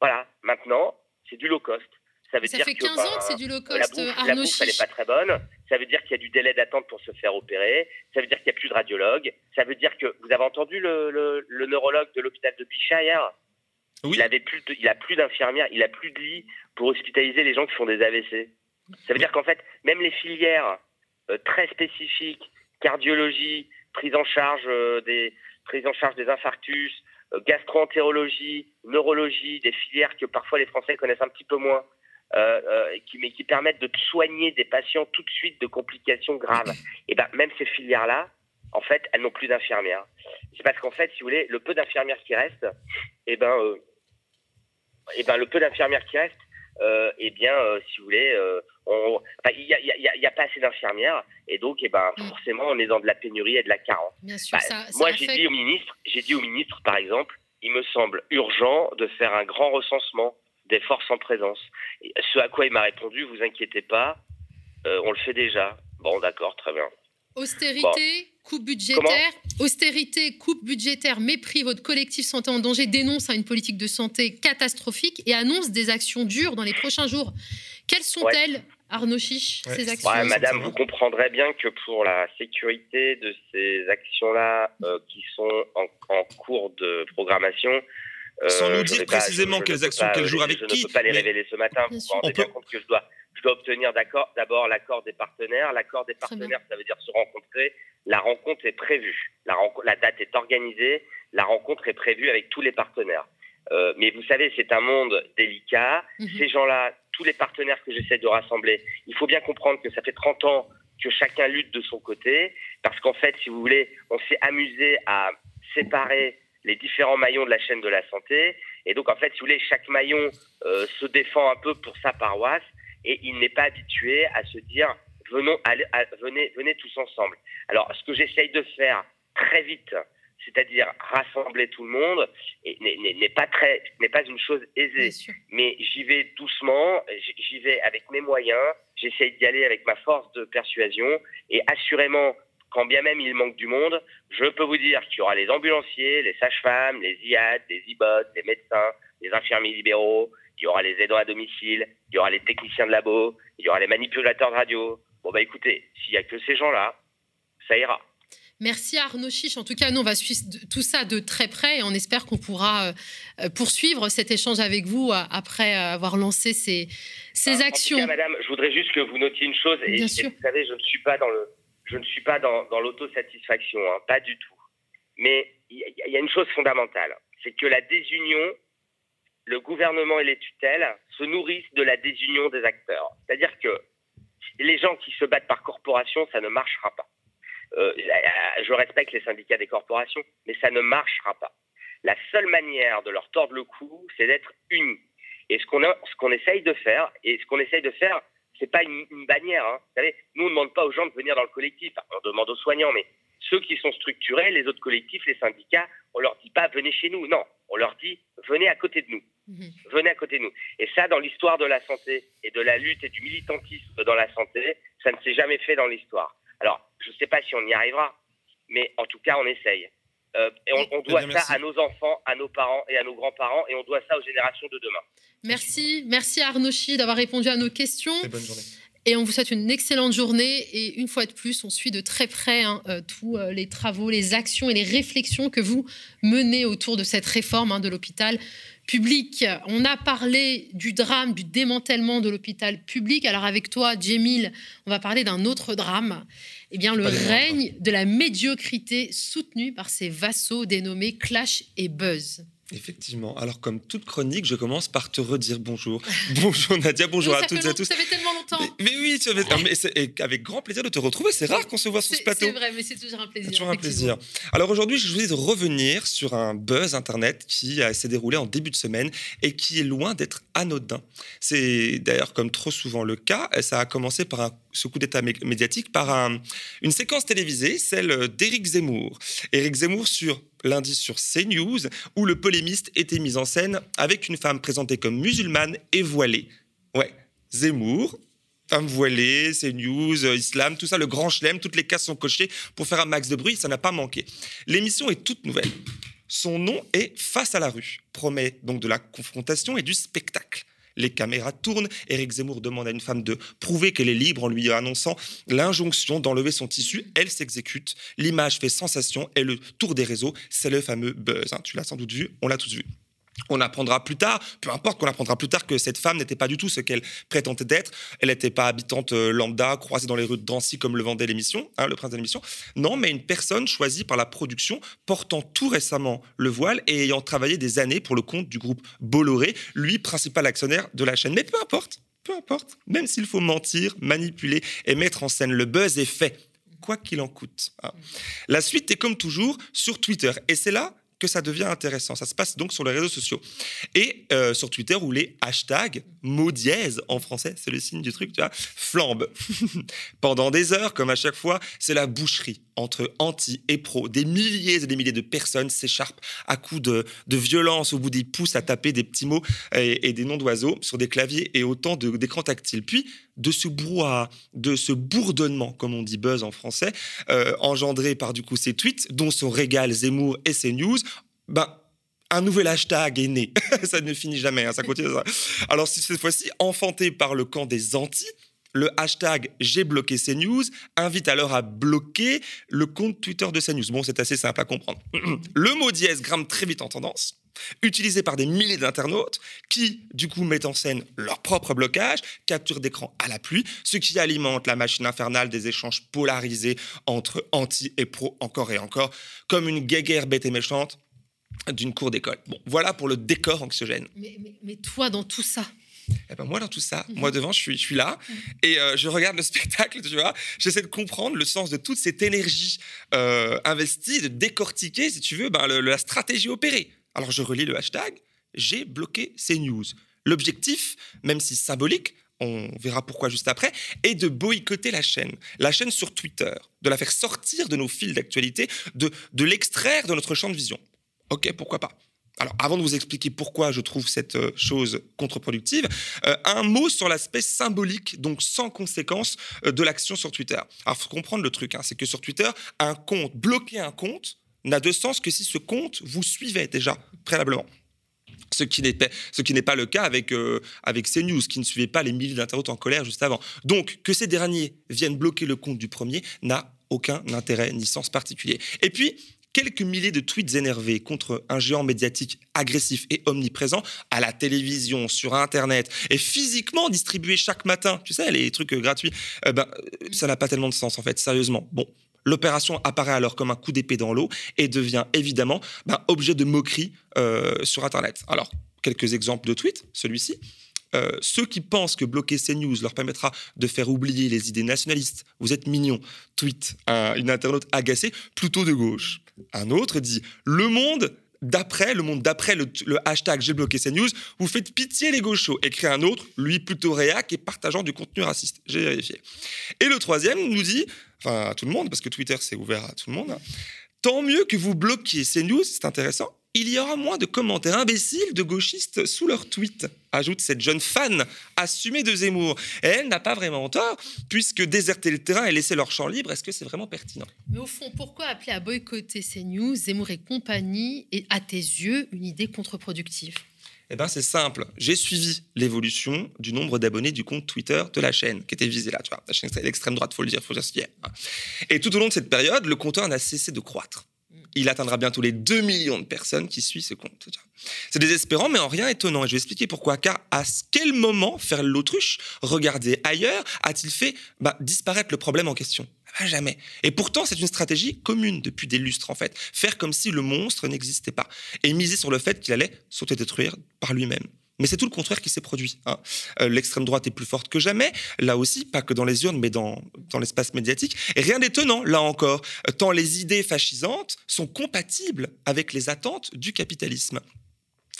Voilà. Maintenant, c'est du low cost. Ça, veut ça fait 15 ans que c'est du low cost, la bouffe, la bouffe elle n'est pas très bonne. Ça veut dire qu'il y a du délai d'attente pour se faire opérer. Ça veut dire qu'il n'y a plus de radiologue. Ça veut dire que vous avez entendu le, le neurologue de l'hôpital de Bichat hier? Il avait plus, il a plus d'infirmières, il a plus de lits pour hospitaliser les gens qui font des AVC. Ça veut dire qu'en fait, même les filières euh, très spécifiques, cardiologie, prise en charge des prise en charge des infarctus, gastroentérologie, neurologie, des filières que parfois les Français connaissent un petit peu moins. Qui, mais qui permettent de soigner des patients tout de suite de complications graves. Et ben même ces filières-là, en fait, elles n'ont plus d'infirmières. C'est parce qu'en fait, si vous voulez, le peu d'infirmières qui restent, eh ben, euh, eh ben, le peu d'infirmières qui restent, euh, eh bien, euh, si vous voulez, il n'y a, a, pas assez d'infirmières, et donc, eh ben, mm. forcément, on est dans de la pénurie et de la carence. Bah, moi, j'ai dit au ministre, j'ai dit au ministre, par exemple, il me semble urgent de faire un grand recensement des forces en présence. ce à quoi il m'a répondu, vous inquiétez pas, on le fait déjà. Bon, d'accord, très bien. Austérité, coupe budgétaire, austérité, coupe budgétaire, mépris, votre collectif Santé en danger dénonce une politique de santé catastrophique et annonce des actions dures dans les prochains jours. Quelles sont-elles, Arnaud Chiche, ces actions Madame, vous comprendrez bien que pour la sécurité de ces actions-là euh, qui sont en, cours de programmation, euh, Sans nous dire précisément quelles actions, quels jours, avec qui. Je ne peux pas les révéler ce matin. Vous vous rendez bien compte que je dois je dois obtenir d'abord l'accord des partenaires. L'accord des partenaires, ça veut dire se rencontrer. La rencontre est prévue. La, la date est organisée. La rencontre est prévue avec tous les partenaires. Euh, mais vous savez, c'est un monde délicat. Mhm. Ces gens-là, tous les partenaires que j'essaie de rassembler, il faut bien comprendre que ça fait 30 ans que chacun lutte de son côté. Parce qu'en fait, si vous voulez, on s'est amusé à séparer les différents maillons de la chaîne de la santé. Et donc, en fait, si vous voulez, chaque maillon euh, se défend un peu pour sa paroisse et il n'est pas habitué à se dire venons, venez, venez tous ensemble. Alors, ce que j'essaye de faire très vite, c'est-à-dire rassembler tout le monde, n'est pas très, n'est pas une chose aisée. Mais j'y vais doucement, j'y vais avec mes moyens, j'essaye d'y aller avec ma force de persuasion, et assurément, quand bien même il manque du monde, je peux vous dire qu'il y aura les ambulanciers, les sages-femmes, les IAD, les IBOT, les médecins, les infirmiers libéraux, il y aura les aidants à domicile, il y aura les techniciens de labo, il y aura les manipulateurs de radio. Bon, bah écoutez, s'il n'y a que ces gens-là, ça ira. Merci Arnaud Chiche. En tout cas, nous, on va suivre tout ça de très près et on espère qu'on pourra euh, poursuivre cet échange avec vous euh, après avoir lancé ces, ces actions. En tout cas, madame, je voudrais juste que vous notiez une chose. Et, Bien sûr. vous savez, je ne suis pas dans le, je ne suis pas dans, l'autosatisfaction, hein, pas du tout. Mais il y, a une chose fondamentale, c'est que la désunion le gouvernement et les tutelles se nourrissent de la désunion des acteurs. C'est-à-dire que les gens qui se battent par corporation, ça ne marchera pas. Euh, je respecte les syndicats des corporations, mais ça ne marchera pas. La seule manière de leur tordre le cou, c'est d'être unis. Et ce qu'on qu'on essaye de faire, et ce qu'on essaye de faire, c'est pas une, bannière. Hein. Vous savez, nous on ne demande pas aux gens de venir dans le collectif. On demande aux soignants, mais ceux qui sont structurés, les autres collectifs, les syndicats, on leur dit pas venez chez nous. Non, on leur dit venez à côté de nous. Mhm. Venez à côté de nous. Et ça, dans l'histoire de la santé et de la lutte et du militantisme dans la santé, ça ne s'est jamais fait dans l'histoire. Alors, je ne sais pas si on y arrivera, mais en tout cas, on essaye. Euh, et on, doit ça à nos enfants, à nos parents et à nos grands-parents, et on doit ça aux générations de demain. Merci, merci à Arnaud d'avoir répondu à nos questions. bonne journée. Et on vous souhaite une excellente journée. Et une fois de plus, on suit de très près hein, euh, tous euh, les travaux, les actions et les réflexions que vous menez autour de cette réforme hein, de l'hôpital public. On a parlé du drame, du démantèlement de l'hôpital public. Alors avec toi, Jemil, on va parler d'un autre drame. Eh bien, le règne de la médiocrité soutenu par ses vassaux dénommés Clash et Buzz. Effectivement. Alors, comme toute chronique, je commence par te redire bonjour. bonjour Nadia, bonjour à toutes et à tous. Ça fait tellement longtemps. Mais, oui, mais avec grand plaisir de te retrouver. C'est rare qu'on se voit sur ce plateau. C'est vrai, mais c'est toujours un plaisir. Toujours un plaisir. Alors aujourd'hui, je voulais revenir sur un buzz Internet qui s'est déroulé en début de semaine et qui est loin d'être anodin. C'est d'ailleurs, comme trop souvent le cas, ça a commencé par un ce coup d'état médiatique par un, une séquence télévisée, celle d'Éric Zemmour. Éric Zemmour sur lundi sur CNews, où le polémiste était mis en scène avec une femme présentée comme musulmane et voilée. Ouais, Zemmour, femme voilée, CNews, islam, tout ça, le grand chelem, toutes les cases sont cochées pour faire un max de bruit, ça n'a pas manqué. L'émission est toute nouvelle. Son nom est Face à la rue, promet donc de la confrontation et du spectacle. Les caméras tournent. Éric Zemmour demande à une femme de prouver qu'elle est libre en lui annonçant l'injonction d'enlever son tissu. Elle s'exécute. L'image fait sensation et le tour des réseaux, c'est le fameux buzz. Hein. Tu l'as sans doute vu, on l'a tous vu. On apprendra plus tard, peu importe qu'on apprendra plus tard que cette femme n'était pas du tout ce qu'elle prétendait être. Elle n'était pas habitante euh, lambda, croisée dans les rues de Drancy comme le vendait l'émission, hein, le prince de l'émission. Non, mais une personne choisie par la production, portant tout récemment le voile et ayant travaillé des années pour le compte du groupe Bolloré, lui, principal actionnaire de la chaîne. Mais peu importe, peu importe. Même s'il faut mentir, manipuler et mettre en scène, le buzz est fait quoi qu'il en coûte. Hein. La suite est comme toujours sur Twitter. Et c'est là que ça devient intéressant. Ça se passe donc sur les réseaux sociaux. Et euh, sur Twitter, où les hashtags, mots dièse en français, c'est le signe du truc, tu vois, flambent. Pendant des heures, comme à chaque fois, c'est la boucherie entre anti et pro. Des milliers et des milliers de personnes s'écharpent à coups de, violence au bout des pouces à taper des petits mots et, des noms d'oiseaux sur des claviers et autant d'écrans tactiles. Puis, de ce brouhaha, de ce bourdonnement, comme on dit buzz en français, euh, engendré par du coup ces tweets, dont son régal Zemmour et ses news, ben, un nouvel hashtag est né. ça ne finit jamais, hein, ça continue. Ça. Alors, cette fois-ci, enfanté par le camp des anti, le hashtag j'ai bloqué CNews invite alors à bloquer le compte Twitter de CNews. Bon, c'est assez simple à comprendre. le mot dièse grimpe très vite en tendance utilisé par des milliers d'internautes qui, du coup, mettent en scène leur propre blocage, capture d'écran à la pluie, ce qui alimente la machine infernale des échanges polarisés entre anti et pro encore et encore, comme une guéguerre bête et méchante d'une cour d'école. Bon, voilà pour le décor anxiogène. mais toi, dans tout ça, eh ben moi, dans tout ça, moi devant, je suis, je suis là et euh, je regarde le spectacle, tu vois. J'essaie de comprendre le sens de toute cette énergie euh, investie, de décortiquer, si tu veux, ben, la stratégie opérée. Alors je relis le hashtag, j'ai bloqué ces news. L'objectif, même si symbolique, on verra pourquoi juste après, est de boycotter la chaîne, la chaîne sur Twitter, de la faire sortir de nos fils d'actualité, de, de l'extraire de notre champ de vision. Ok, pourquoi pas alors, avant de vous expliquer pourquoi je trouve cette euh, chose contre-productive, euh, un mot sur l'aspect symbolique, donc sans conséquence, euh, de l'action sur Twitter. Alors, faut comprendre le truc, hein, c'est que sur Twitter, un compte, bloquer un compte, n'a de sens que si ce compte vous suivait déjà préalablement. Ce qui n'est pas le cas avec, avec CNews, qui ne suivait pas les milliers d'internautes en colère juste avant. Donc, que ces derniers viennent bloquer le compte du premier n'a aucun intérêt ni sens particulier. Et puis, quelques milliers de tweets énervés contre un géant médiatique agressif et omniprésent à la télévision, sur Internet et physiquement distribués chaque matin, tu sais, les trucs euh, gratuits, euh, ben, euh, ça n'a pas tellement de sens en fait, sérieusement. Bon, L'opération apparaît alors comme un coup d'épée dans l'eau et devient évidemment ben, objet de moquerie sur Internet. Alors, quelques exemples de tweets, celui-ci. ceux qui pensent que bloquer ces news leur permettra de faire oublier les idées nationalistes, vous êtes mignons, tweet une internaute agacée, plutôt de gauche. Un autre dit Le monde d'après, le monde d'après le, hashtag j'ai bloqué ces news, vous faites pitié les gauchos. Écrit un autre, lui plutôt réac et partageant du contenu raciste. J'ai vérifié. Et le troisième nous dit, enfin à tout le monde, parce que Twitter c'est ouvert à tout le monde, tant mieux que vous bloquiez ces news, c'est intéressant, il y aura moins de commentaires imbéciles de gauchistes sous leurs tweets, ajoute cette jeune fan assumée de Zemmour. Et elle n'a pas vraiment tort, puisque déserter le terrain et laisser leur champ libre, est-ce que c'est vraiment pertinent? Mais au fond, pourquoi appeler à boycotter ces news, Zemmour et compagnie, et à tes yeux, une idée contre-productive? Eh bien, c'est simple. J'ai suivi l'évolution du nombre d'abonnés du compte Twitter de la chaîne qui était visée là. Tu vois, la chaîne, c'est l'extrême droite, faut le dire, faut dire ce qu'il y a. Et tout au long de cette période, le compteur n'a cessé de croître il atteindra bientôt les 2 millions de personnes qui suivent ce compte. C'est désespérant, mais en rien étonnant. Et je vais expliquer pourquoi. Car à quel moment faire l'autruche, regarder ailleurs, a-t-il fait bah, disparaître le problème en question? Ah, Jamais. Et pourtant, c'est une stratégie commune depuis des lustres, en fait. Faire comme si le monstre n'existait pas. Et miser sur le fait qu'il allait s'autodétruire par lui-même. Mais c'est tout le contraire qui s'est produit. Hein. Euh, l'extrême droite est plus forte que jamais, là aussi, pas que dans les urnes, mais dans, dans l'espace médiatique. Rien d'étonnant, là encore, tant les idées fascisantes sont compatibles avec les attentes du capitalisme.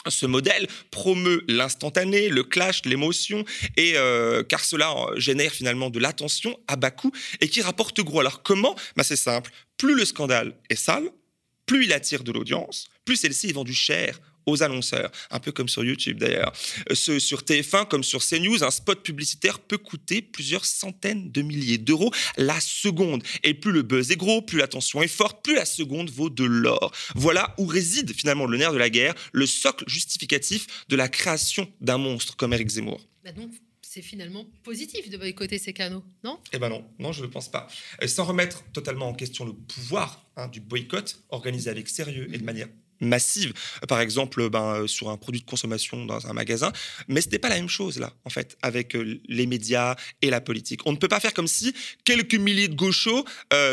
Ce modèle promeut l'instantané, le clash, l'émotion, et euh, car cela génère finalement de l'attention à bas coût et qui rapporte gros. Alors comment? Bah, C'est simple. Plus le scandale est sale, plus il attire de l'audience, plus celle-ci est vendue cher aux annonceurs, un peu comme sur YouTube d'ailleurs. Euh, sur TF1 comme sur CNews, un spot publicitaire peut coûter plusieurs centaines de milliers d'euros la seconde. Et plus le buzz est gros, plus l'attention est forte, plus la seconde vaut de l'or. Voilà où réside finalement le nerf de la guerre, le socle justificatif de la création d'un monstre comme Eric Zemmour. Bah donc, c'est finalement positif de boycotter ces canaux, non? Eh ben non, non, je ne pense pas. Euh, sans remettre totalement en question le pouvoir hein, du boycott, organisé avec sérieux et de manière massive, par exemple ben, sur un produit de consommation dans un magasin. Mais ce n'est pas la même chose là, en fait, avec les médias et la politique. On ne peut pas faire comme si quelques milliers de gauchos,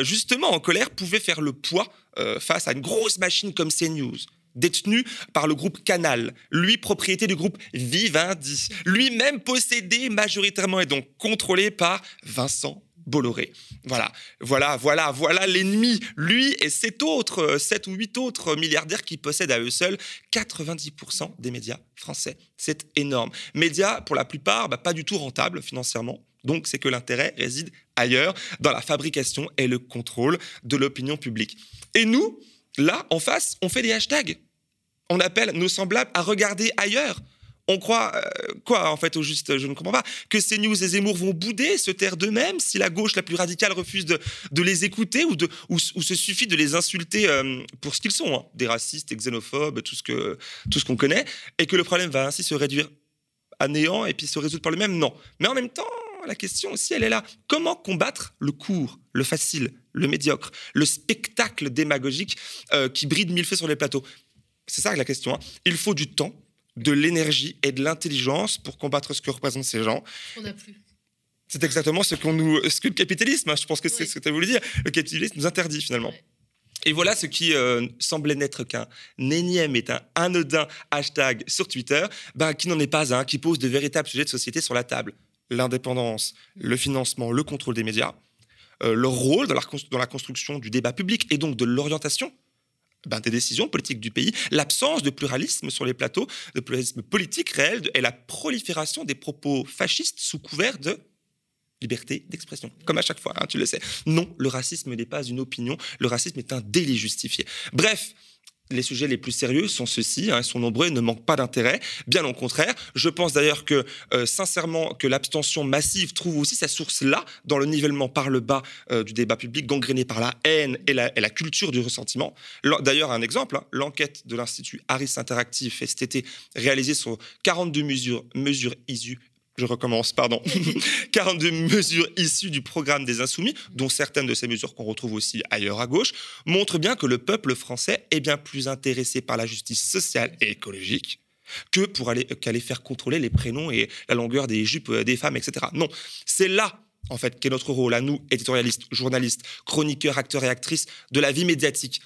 justement en colère, pouvaient faire le poids face à une grosse machine comme CNews détenu par le groupe Canal, lui propriété du groupe Vivendi, lui-même possédé majoritairement et donc contrôlé par Vincent Bolloré. Voilà, voilà, voilà, voilà l'ennemi. Lui et sept autres, sept ou huit autres milliardaires qui possèdent à eux seuls 90% des médias français. C'est énorme. Médias, pour la plupart, bah, pas du tout rentables financièrement. Donc, c'est que l'intérêt réside ailleurs, dans la fabrication et le contrôle de l'opinion publique. Et nous, Là, en face, on fait des hashtags. On appelle nos semblables à regarder ailleurs. On croit, euh, quoi, en fait, au juste, je ne comprends pas, que ces news et Zemmour vont bouder, se taire d'eux-mêmes si la gauche la plus radicale refuse de, les écouter ou, se suffit de les insulter euh, pour ce qu'ils sont, hein. des racistes, des xénophobes, tout ce, que, tout ce qu'on connaît, et que le problème va ainsi se réduire à néant et puis se résoudre par le même Non. Mais en même temps, la question aussi, elle est là. Comment combattre le court, le facile, le médiocre, le spectacle démagogique euh, qui bride mille feux sur les plateaux? C'est ça la question. Hein. Il faut du temps, de l'énergie et de l'intelligence pour combattre ce que représentent ces gens. On n'a plus. C'est exactement ce, qu'on nous, ce que le capitalisme, hein, je pense que c'est ce que tu as voulu dire, le capitalisme nous interdit finalement. Et voilà ce qui euh, semblait n'être qu'un énième et un anodin hashtag sur Twitter, bah, qui n'en est pas un, qui pose de véritables sujets de société sur la table l'indépendance, le financement, le contrôle des médias, euh, leur rôle dans la, construction du débat public et donc de l'orientation ben, des décisions politiques du pays, l'absence de pluralisme sur les plateaux, de pluralisme politique réel et la prolifération des propos fascistes sous couvert de liberté d'expression, comme à chaque fois, hein, tu le sais. Non, le racisme n'est pas une opinion, le racisme est un délit justifié. Bref, les sujets les plus sérieux sont ceux-ci, hein, ils sont nombreux et ne manquent pas d'intérêt. Bien au contraire, je pense d'ailleurs que, euh, sincèrement, que l'abstention massive trouve aussi sa source là, dans le nivellement par le bas euh, du débat public, gangréné par la haine et la, culture du ressentiment. D'ailleurs, un exemple, hein, l'enquête de l'Institut Harris Interactive STT, réalisée sur 42 mesures, mesures issues je recommence, pardon, 42 mesures issues du programme des Insoumis, dont certaines de ces mesures qu'on retrouve aussi ailleurs à gauche, montrent bien que le peuple français est bien plus intéressé par la justice sociale et écologique que pour aller, qu'aller faire contrôler les prénoms et la longueur des jupes des femmes, etc. Non, c'est là en fait, qu'est notre rôle à nous, éditorialistes, journalistes, chroniqueurs, acteurs et actrices de la vie médiatique,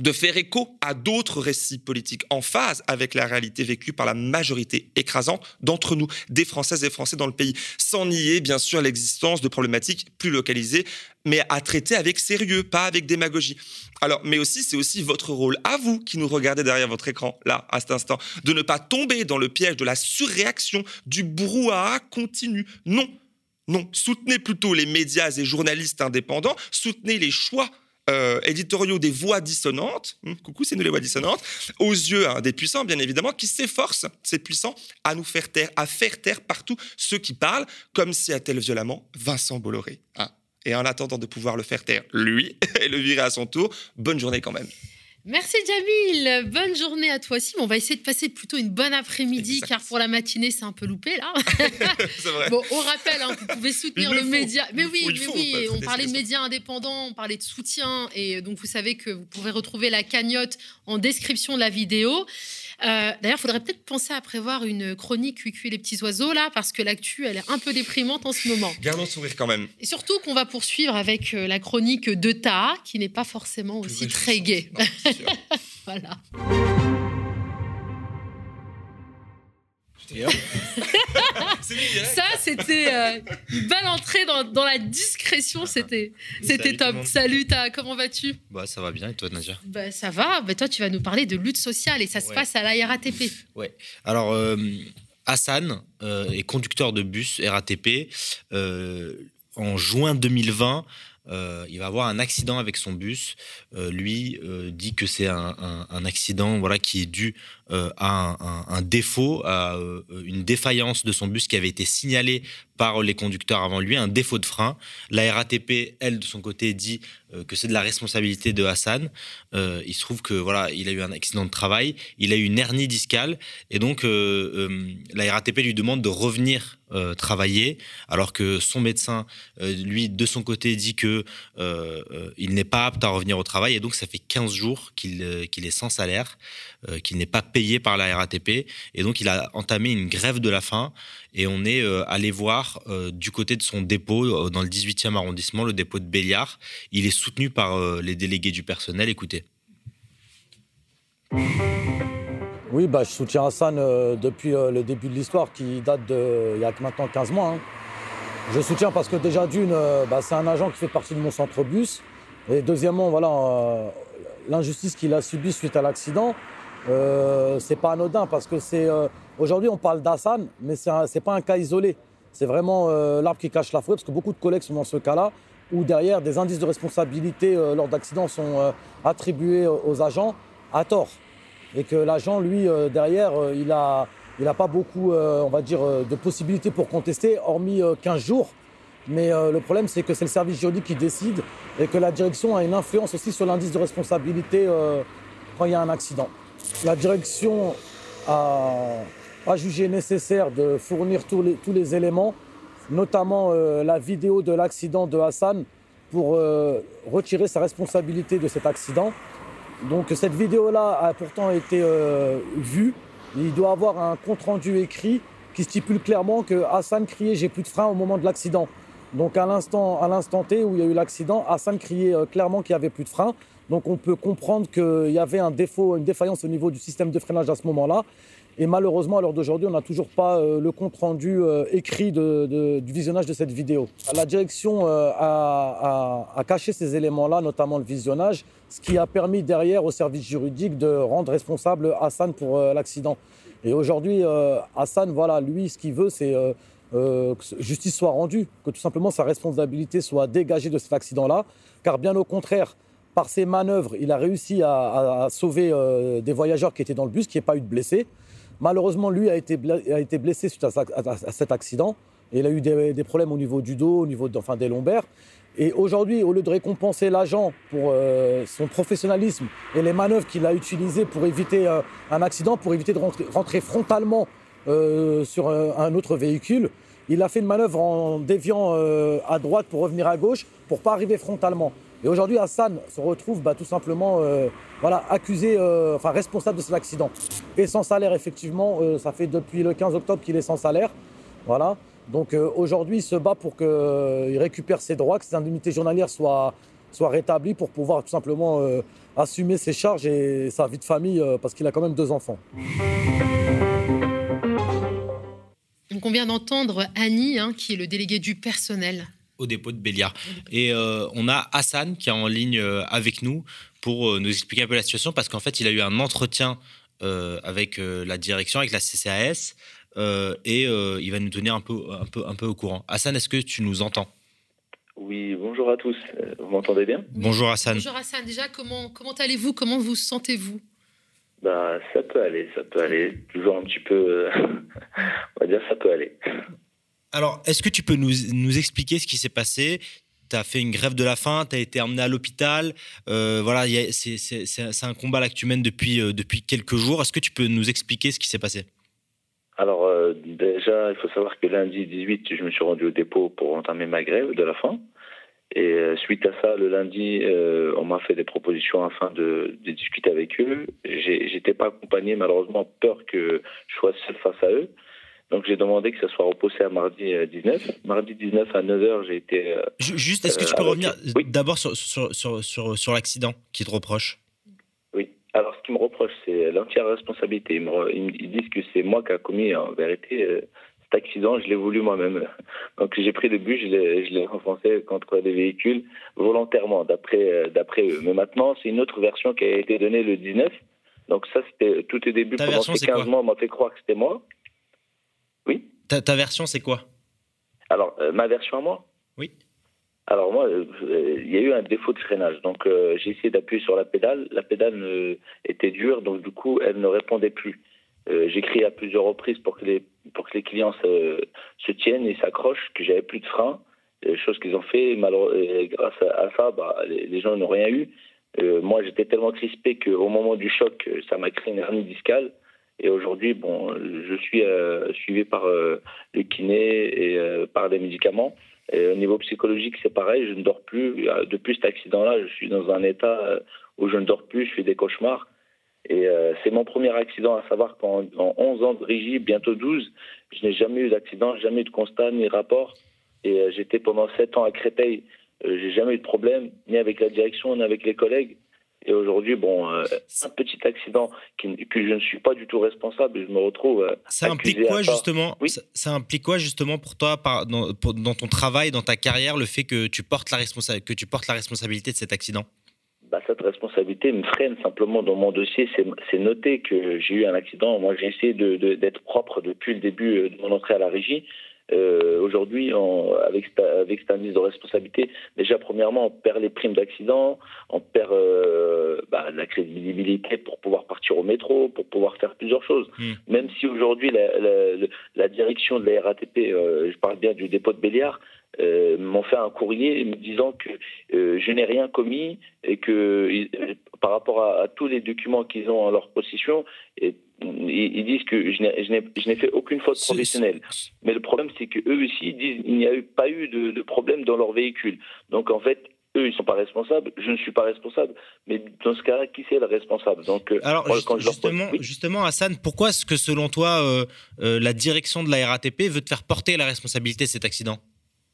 de faire écho à d'autres récits politiques en phase avec la réalité vécue par la majorité écrasante d'entre nous, des Françaises et Français dans le pays, sans nier bien sûr l'existence de problématiques plus localisées, mais à traiter avec sérieux, pas avec démagogie. Alors, mais aussi, c'est aussi votre rôle à vous qui nous regardez derrière votre écran, là, à cet instant, de ne pas tomber dans le piège de la surréaction, du brouhaha continu. Non, non, soutenez plutôt les médias et journalistes indépendants, soutenez les choix euh, éditoriaux des voix dissonantes, hum, coucou, c'est nous les voix dissonantes, aux yeux hein, des puissants, bien évidemment, qui s'efforcent, ces puissants, à nous faire taire, à faire taire partout ceux qui parlent, comme si a-t-elle violemment Vincent Bolloré. Hein. Et en attendant de pouvoir le faire taire, lui, et le virer à son tour, bonne journée quand même. Merci Jamil, bonne journée à toi aussi. on va essayer de passer plutôt une bonne après-midi car pour la matinée c'est un peu loupé là. vrai. Bon, on rappelle, hein, vous pouvez soutenir le, média. Mais oui, mais oui, on parlait de médias indépendants, on parlait de soutien et donc vous savez que vous pouvez retrouver la cagnotte en description de la vidéo. Euh, d'ailleurs, il faudrait peut-être penser à prévoir une chronique Cuicui les petits oiseaux là, parce que l'actu, elle est un peu déprimante en ce moment. Gardons sourire quand même. Et surtout qu'on va poursuivre avec euh, la chronique de Ta, qui n'est pas forcément aussi très gaie. voilà. Ça, c'était euh, une belle entrée dans, la discrétion. C'était, c'était top. Salut, ta, comment vas-tu? Bah, Ça va bien. Et toi, Nadia? Bah, Ça va. Bah, toi, tu vas nous parler de lutte sociale et ça se passe à la RATP. Ouais. Alors, euh, Hassan euh, est conducteur de bus RATP. en juin 2020, euh, il va avoir un accident avec son bus. Euh, lui euh, dit que c'est un, accident voilà, qui est dû à un, défaut, à une défaillance de son bus qui avait été signalé par les conducteurs avant lui, un défaut de frein. La RATP, elle, de son côté, dit que c'est de la responsabilité de Hassan. il se trouve que voilà, il a eu un accident de travail, il a eu une hernie discale, et donc la RATP lui demande de revenir travailler, alors que son médecin, lui, de son côté, dit que il n'est pas apte à revenir au travail et donc ça fait 15 jours qu'il est sans salaire, qu'il n'est pas payé par la RATP et donc il a entamé une grève de la faim et on est allé voir du côté de son dépôt dans le 18e arrondissement, le dépôt de Béliard. Il est soutenu par les délégués du personnel. Écoutez. Oui, bah, je soutiens Hassan euh, depuis euh, le début de l'histoire qui date de, y a maintenant 15 mois. Hein. Je soutiens parce que déjà d'une, euh, bah, c'est un agent qui fait partie de mon centre bus. Et deuxièmement, voilà, l'injustice qu'il a subie suite à l'accident, c'est pas anodin parce que c'est aujourd'hui on parle d'Hassan, mais c'est pas un cas isolé. C'est vraiment l'arbre qui cache la forêt parce que beaucoup de collègues sont dans ce cas-là où derrière des indices de responsabilité lors d'accidents sont attribués aux agents à tort et que l'agent, lui, euh, derrière, euh, il n'a il a pas beaucoup, euh, on va dire, de possibilités pour contester, hormis 15 jours. Mais le problème, c'est que c'est le service juridique qui décide et que la direction a une influence aussi sur l'indice de responsabilité quand il y a un accident. La direction a, jugé nécessaire de fournir tous les, éléments, notamment la vidéo de l'accident de Hassan, pour retirer sa responsabilité de cet accident. Donc cette vidéo-là a pourtant été euh, vue. Il doit avoir un compte-rendu écrit qui stipule clairement que Hassan criait j'ai plus de frein au moment de l'accident. Donc à l'instant, à l'instant T où il y a eu l'accident, Hassan criait euh, clairement qu'il n'y avait plus de frein. Donc on peut comprendre qu'il y avait un défaut, une défaillance au niveau du système de freinage à ce moment-là. Et malheureusement, à l'heure d'aujourd'hui, on n'a toujours pas euh, le compte-rendu écrit du visionnage de cette vidéo. La direction a, a, caché ces éléments-là, notamment le visionnage, ce qui a permis derrière au service juridique de rendre responsable Hassan pour euh, l'accident. Et aujourd'hui, euh, Hassan, voilà, lui, ce qu'il veut, c'est euh, que justice soit rendue, que tout simplement sa responsabilité soit dégagée de cet accident-là, car bien au contraire, par ses manœuvres, il a réussi à, sauver des voyageurs qui étaient dans le bus, qui n'y pas eu de blessés. Malheureusement, lui a été, blessé suite à, cet accident. Et il a eu des, problèmes au niveau du dos, au niveau des lombaires. Et aujourd'hui, au lieu de récompenser l'agent pour euh, son professionnalisme et les manœuvres qu'il a utilisées pour éviter euh, un accident, pour éviter de rentrer, frontalement euh, sur un autre véhicule, il a fait une manœuvre en déviant à droite pour revenir à gauche pour pas arriver frontalement. Et aujourd'hui, Hassan se retrouve bah, tout simplement voilà, accusé, enfin responsable de cet accident. Et sans salaire, effectivement, ça fait depuis le 15 octobre qu'il est sans salaire. Voilà. Donc euh, aujourd'hui, il se bat pour qu'il euh, récupère ses droits, que ses indemnités journalières soient, soient rétablies pour pouvoir tout simplement euh, assumer ses charges et sa vie de famille parce qu'il a quand même deux enfants. Donc on vient d'entendre Annie, hein, qui est le délégué du personnel. Au dépôt de Béliard. Et on a Hassan qui est en ligne avec nous pour nous expliquer un peu la situation parce qu'en fait, il a eu un entretien avec la direction, avec la CCAS. Euh, et euh, il va nous tenir un peu, un, peu, un peu au courant. Hassan, est-ce que tu nous entends? Oui, bonjour à tous. Euh, vous m'entendez bien? Bonjour Hassan. Bonjour Hassan. Déjà, comment, comment allez-vous? Comment vous sentez-vous? Bah, Ça peut aller, ça peut aller. Toujours un petit peu, on va dire, ça peut aller. Alors, est-ce que tu peux nous, expliquer ce qui s'est passé? Tu as fait une grève de la faim, tu as été emmené à l'hôpital. voilà, c'est un combat que tu mènes depuis, depuis quelques jours. Est-ce que tu peux nous expliquer ce qui s'est passé? Alors euh, déjà, il faut savoir que lundi 18, je me suis rendu au dépôt pour entamer ma grève de la faim. Et euh, suite à ça, le lundi, euh, on m'a fait des propositions afin de, de discuter avec eux. J'étais pas accompagné, malheureusement, peur que je sois seul face à eux. Donc j'ai demandé que ça soit repoussé à mardi 19. Mardi 19 à 9h, j'ai été... Juste, est-ce que tu peux revenir d'abord sur, sur, sur, sur, sur l'accident qui te reproche? Alors, ce qu'ils me reprochent, c'est l'entière responsabilité. Ils, me, disent que c'est moi qui ai commis, en vérité, euh, cet accident, je l'ai voulu moi-même. Donc, j'ai pris le bus, je l'ai renfoncé contre des véhicules volontairement, d'après euh, eux. Mais maintenant, c'est une autre version qui a été donnée le 19. Donc, ça, c'était tout au début. Pendant ces 15 mois, on m'a fait croire que c'était moi. Oui ta, ta version, c'est quoi? Alors, euh, ma version à moi? Oui. Alors moi, euh, il y a eu un défaut de freinage. Donc euh, j'ai essayé d'appuyer sur la pédale. La pédale était dure, donc du coup, elle ne répondait plus. Euh, j'ai crié à plusieurs reprises pour que les, pour que les clients se, se tiennent et s'accrochent, que j'avais plus de frein. Chose qu'ils ont fait. Grâce à, ça, bah, les, gens n'ont rien eu. moi, j'étais tellement crispé qu'au moment du choc, ça m'a créé une hernie discale. Et aujourd'hui, bon, je suis suivi par le kiné et par des médicaments. Et au niveau psychologique, c'est pareil, je ne dors plus. Depuis cet accident-là, je suis dans un état où je ne dors plus, je fais des cauchemars. Et c'est mon premier accident, à savoir qu'en 11 ans de régie, bientôt 12, je n'ai jamais eu d'accident, jamais eu de constat ni rapport. Et j'étais pendant 7 ans à Créteil. j'ai jamais eu de problème, ni avec la direction, ni avec les collègues. Et aujourd'hui, bon, euh, un petit accident qui, que je ne suis pas du tout responsable, je me retrouve. Euh, ça implique quoi justement ça, implique quoi justement pour toi, par, dans, dans, ton travail, dans ta carrière, le fait que tu portes la, responsa que tu portes la responsabilité de cet accident? Bah, cette responsabilité me freine simplement dans mon dossier. C'est noté que j'ai eu un accident. Moi, j'ai essayé d'être de, propre depuis le début euh, de mon entrée à la régie. Euh, Aujourd'hui, avec, avec cette indice de responsabilité, déjà, premièrement, on perd les primes d'accident, on perd euh, bah, la crédibilité pour pouvoir partir au métro, pour pouvoir faire plusieurs choses. Hmm. Même si aujourd'hui, la, la, la, direction de la RATP, euh, je parle bien du dépôt de Béliard, euh, m'ont fait un courrier me disant que euh, je n'ai rien commis et que par rapport à, tous les documents qu'ils ont en leur possession, et, ils, disent que je n'ai fait aucune faute professionnelle. Mais le problème, c'est que eux aussi disent qu'il n'y a eu, pas eu de, de, problème dans leur véhicule. Donc en fait, eux, ils ne sont pas responsables, je ne suis pas responsable. Mais dans ce cas-là, qui c'est le responsable? Donc, euh, Alors, justement, justement, Hassan, pourquoi est-ce que selon toi, la direction de la RATP veut te faire porter la responsabilité de cet accident?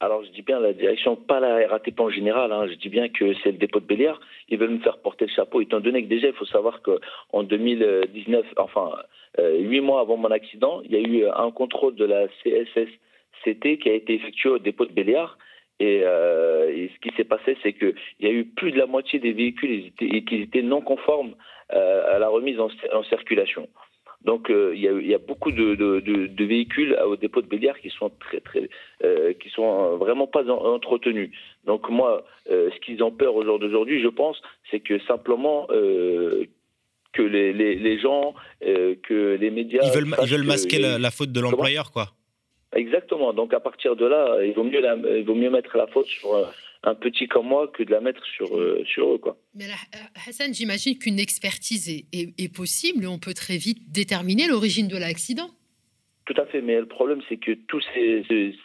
Alors, je dis bien la direction, pas la RATP en général. Hein. je dis bien que c'est le dépôt de Béliard. Ils veulent me faire porter le chapeau, étant donné que déjà, il faut savoir qu'en 2019, enfin, euh, huit mois avant mon accident, il y a eu un contrôle de la CSSCT qui a été effectué au dépôt de Béliard. Et, euh, ce qui s'est passé, c'est qu'il y a eu plus de la moitié des véhicules qui étaient, non conformes euh, à la remise en circulation. Donc euh, il y, a, beaucoup de, véhicules au dépôt de Béliard qui sont très très euh, qui sont vraiment pas entretenus. Donc moi, euh, ce qu'ils ont peur au jour d'aujourd'hui, je pense, c'est que simplement que les, gens, que les médias, ils veulent, ils veulent masquer la, faute de l'employeur, quoi. Exactement. Donc à partir de là, il vaut mieux, il vaut mieux mettre la faute sur un petit comme moi que de la mettre sur, euh, sur eux. Quoi. Mais là, euh, Hassan, j'imagine qu'une expertise est, est, possible. On peut très vite déterminer l'origine de l'accident. Tout à fait, mais le problème, c'est que toutes ces,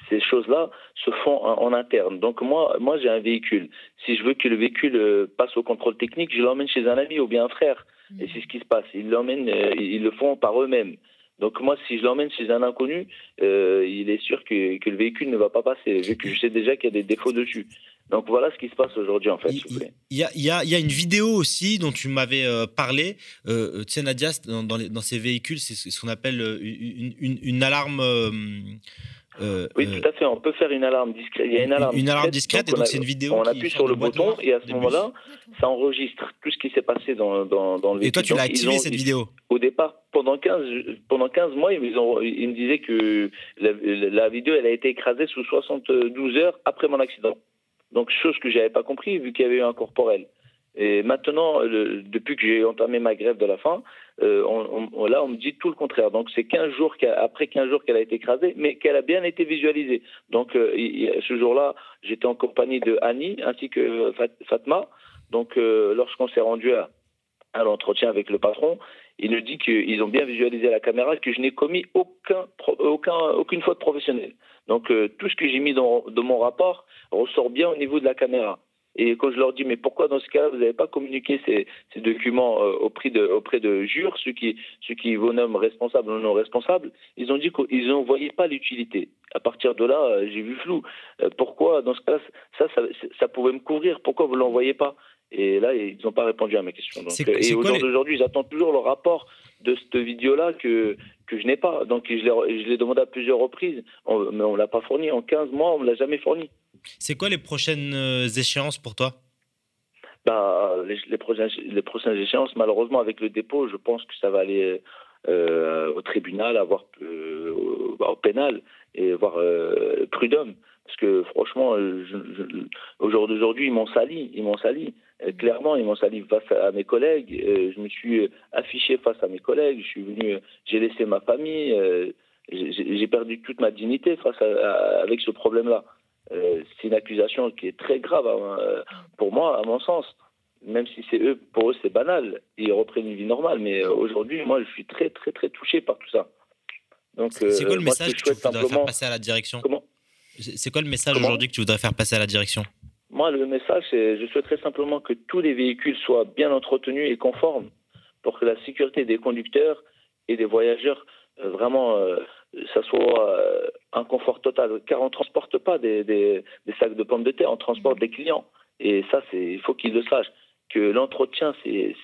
ces, choses-là se font en, interne. Donc moi, moi j'ai un véhicule. Si je veux que le véhicule euh, passe au contrôle technique, je l'emmène chez un ami ou bien un frère. Et mmh. c'est ce qui se passe. Ils l'emmènent, ils le font par eux-mêmes. Donc moi, si je l'emmène chez un inconnu, il est sûr que, que, le véhicule ne va pas passer, vu que je sais déjà qu'il y a des défauts dessus. Donc voilà ce qui se passe aujourd'hui en fait. Il y, a, y, a, y, a, une vidéo aussi dont tu m'avais euh, parlé. Euh, tu sais Nadia, dans, dans, dans ces véhicules, c'est ce qu'on appelle euh, une, une, une alarme. Euh, oui, tout à fait. On peut faire une alarme discrète. Il y a une alarme une discrète, alarme discrète et donc c'est une vidéo. On appuie sur le bouton et à ce moment-là, ça enregistre tout ce qui s'est passé dans, dans, dans, le véhicule. Et toi, tu l'as activé cette vidéo Au départ, pendant 15, pendant 15 mois, ils, ont, ils me disaient que la, la vidéo elle a été écrasée sous 72 heures après mon accident. Donc, chose que j'avais pas compris vu qu'il y avait eu un corporel. Et maintenant, depuis que j'ai entamé ma grève de la faim, euh, là, on me dit tout le contraire. Donc, c'est 15 jours après 15 jours qu'elle a été écrasée, mais qu'elle a bien été visualisée. Donc, euh, ce jour-là, j'étais en compagnie de Annie ainsi que Fatma. Donc, euh, lorsqu'on s'est rendu à, l'entretien avec le patron, il nous dit qu'ils ont bien visualisé la caméra, que je n'ai commis aucun, aucun, aucune faute professionnelle. Donc euh, tout ce que j'ai mis dans, mon rapport ressort bien au niveau de la caméra. Et quand je leur dis, mais pourquoi dans ce cas-là, vous n'avez pas communiqué ces, ces documents euh, auprès, de, auprès de jures, ceux qui, ceux qui vous nomment responsables ou non responsables, ils ont dit qu'ils n'en voyaient pas l'utilité. À partir de là, euh, j'ai vu flou. pourquoi, dans ce cas-là, ça, ça, ça, pouvait me couvrir? Pourquoi vous ne l'envoyez pas? Et là, ils n'ont pas répondu à ma question. Donc, et au jour d'aujourd'hui, ils attendent toujours le rapport de cette vidéo-là que, que je n'ai pas. Donc je l'ai demandé à plusieurs reprises, mais on ne l'a pas fourni. En 15 mois, on ne l'a jamais fourni. C'est quoi les prochaines euh, échéances pour toi? Bah, les, prochaines, les prochaines échéances, malheureusement, avec le dépôt, je pense que ça va aller euh, au tribunal, avoir, euh, au, pénal et voir prud'homme. Parce que franchement, au jour d'aujourd'hui, ils m'ont sali. Ils m'ont sali. Clairement, ils m'ont sali face à mes collègues. Je me suis affiché face à mes collègues. Je suis venu, j'ai laissé ma famille. J'ai perdu toute ma dignité face à, avec ce problème-là. C'est une accusation qui est très grave hein, pour moi, à mon sens. Même si c'est eux, pour eux, c'est banal. Ils reprennent une vie normale. Mais aujourd'hui, moi, je suis très, très, très touché par tout ça. Donc, c'est quoi le message que tu voudrais faire passer à la direction Comment? C'est quoi le message aujourd'hui que tu voudrais faire passer à la direction? Moi, le message, c'est je souhaiterais simplement que tous les véhicules soient bien entretenus et conformes pour que la sécurité des conducteurs et des voyageurs, euh, vraiment, euh, ça soit euh, un confort total. Car on ne transporte pas des, sacs de pommes de terre, on transporte des clients. Et ça, il faut qu'ils le sachent. Que l'entretien, il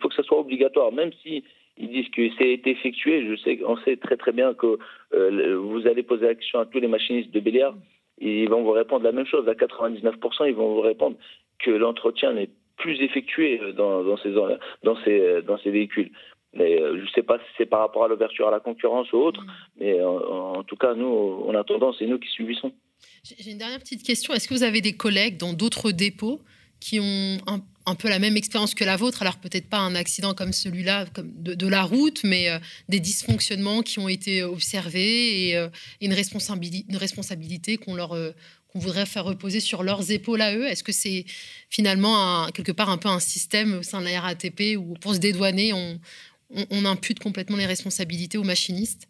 faut que ça soit obligatoire, même si ils disent que c'est été effectué. Je sais, on sait très très bien que vous allez poser la question à tous les machinistes de Béliard, ils vont vous répondre la même chose. À 99%, ils vont vous répondre que l'entretien n'est plus effectué dans ces véhicules. Mais euh, je ne sais pas si c'est par rapport à l'ouverture à la concurrence ou autre, mm. mais en, tout cas, nous, on a tendance, c'est nous qui subissons. J'ai une dernière petite question. Est-ce que vous avez des collègues dans d'autres dépôts qui ont un, peu la même expérience que la vôtre? Alors peut-être pas un accident comme celui-là, comme de, la route, mais euh, des dysfonctionnements qui ont été observés et, euh, une, responsabilité, une responsabilité qu'on leur qu'on voudrait faire reposer sur leurs épaules à eux? Est-ce que c'est finalement quelque part un peu un système au sein de la RATP où pour se dédouaner, on, on, impute complètement les responsabilités aux machinistes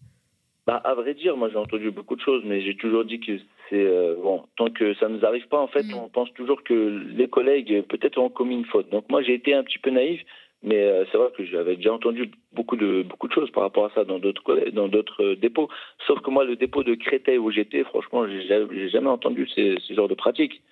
bah, À vrai dire, moi j'ai entendu beaucoup de choses, mais j'ai toujours dit que c'est euh, bon, tant que ça ne nous arrive pas, en fait, mm. on pense toujours que les collègues peut-être ont commis une faute. Donc moi j'ai été un petit peu naïf, mais euh, c'est vrai que j'avais déjà entendu beaucoup de beaucoup de choses par rapport à ça dans d'autres dans d'autres euh, dépôts. Sauf que moi le dépôt de Créteil où j'étais, franchement, j'ai jamais entendu ces, ces genres de pratiques.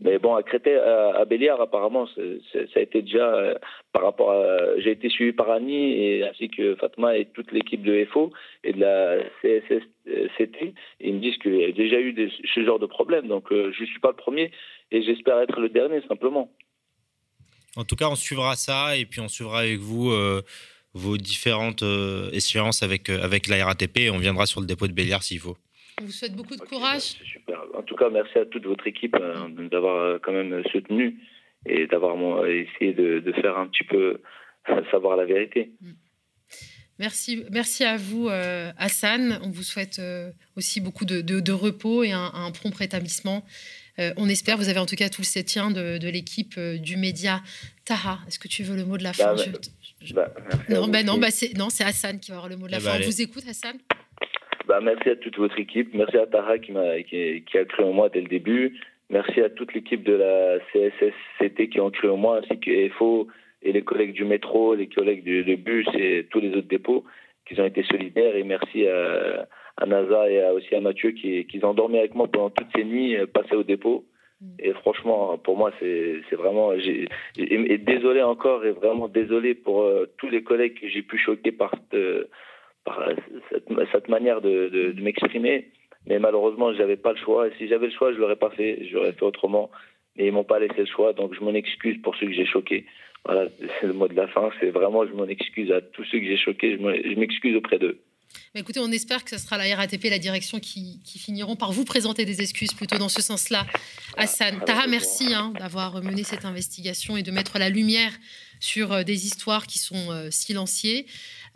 Mais bon, à Créteil, à, Béliard, apparemment, ça a été déjà euh, par rapport à. J'ai été suivi par Annie et ainsi que Fatma et toute l'équipe de FO et de la CSSCT. ils me disent qu'il y a déjà eu ce genre de problème. Donc, euh, je ne suis pas le premier et j'espère être le dernier simplement. En tout cas, on suivra ça et puis on suivra avec vous. Euh, vos différentes échéances avec, avec la RATP et on viendra sur le dépôt de Béliard s'il faut. On vous souhaite beaucoup de courage. super. En tout cas, merci à toute votre équipe euh, d'avoir euh, quand même soutenu et d'avoir essayé de, faire un petit peu savoir la vérité. Mm. Merci, merci à vous, euh, Hassan. On vous souhaite aussi beaucoup de, repos et un, prompt rétablissement. on espère, vous avez en tout cas tout le soutien de, l'équipe du média Taha. Est-ce que tu veux le mot de la bah, fin? bah, Non, bah, non, bah, non, c'est Hassan qui va avoir le mot de la eh fin. on vous écoute, Hassan? Bah, merci à toute votre équipe. Merci à Tara qui, a, qui, a cru en moi dès le début. Merci à toute l'équipe de la CSSCT qui ont cru en moi, ainsi que FO et les collègues du métro, les collègues du, bus et tous les autres dépôts qui ont été solidaires. Et merci à, à NASA et aussi à Mathieu qui, qui ont dormi avec moi pendant toutes ces nuits euh, passées au dépôt. Mm. Et franchement, pour moi, c'est vraiment. Et, désolé encore, et vraiment désolé pour euh, tous les collègues que j'ai pu choquer par cette, cette, manière de, m'exprimer. Mais malheureusement, je n'avais pas le choix. Et si j'avais le choix, je ne l'aurais pas fait. J'aurais fait autrement. Mais ils m'ont pas laissé le choix. Donc je m'en excuse pour ceux que j'ai choqués. Voilà, c'est le mot de la fin. C'est vraiment, je m'en excuse à tous ceux que j'ai choqués. Je m'excuse auprès d'eux. Mais écoutez, on espère que ce sera la RATP, la direction, qui, finiront par vous présenter des excuses plutôt dans ce sens-là. Hassan, Tara, merci hein, d'avoir mené cette investigation et de mettre la lumière sur euh, des histoires qui sont euh, silenciées.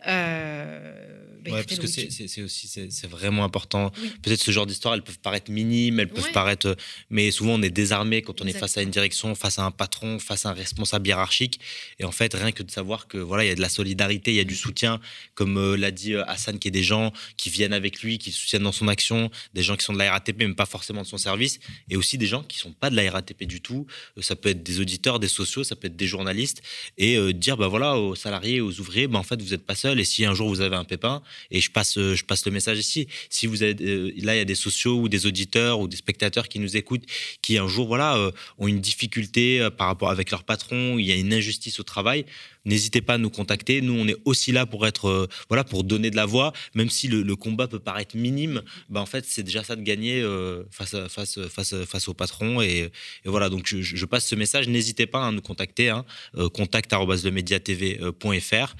Euh, bah, ouais, parce que c'est aussi c'est vraiment important. Peut-être ce genre d'histoires, elles peuvent paraître minimes, elles peuvent paraître, mais souvent on est désarmé quand on est face à une direction, face à un patron, face à un responsable hiérarchique. Et en fait, rien que de savoir que voilà, il y a de la solidarité, il y a du soutien, comme euh, l'a dit euh, Hassan, qui est des gens qui viennent avec lui, qui soutiennent dans son action, des gens qui sont de la RATP, mais pas forcément de son service, et aussi des gens qui sont pas de la RATP du tout. Ça peut être des auditeurs, des sociaux, ça peut être des journalistes, et dire bah voilà aux salariés, aux ouvriers, bah en fait vous n'êtes pas seuls et si un jour vous avez un pépin, et je passe, euh, je passe le message ici, si vous avez, euh, là il y a des sociaux ou des auditeurs ou des spectateurs qui nous écoutent, qui un jour voilà euh, ont une difficulté par rapport avec leur patron, il y a une injustice au travail, n'hésitez pas à nous contacter. Nous, on est aussi là pour être, euh, voilà, pour donner de la voix, même si le, combat peut paraître minime. Bah, en fait, c'est déjà ça de gagner euh, face, face, face, face au patron. Et, voilà, donc je, passe ce message. N'hésitez pas à nous contacter. Hein, euh, contact@lemediatv.fr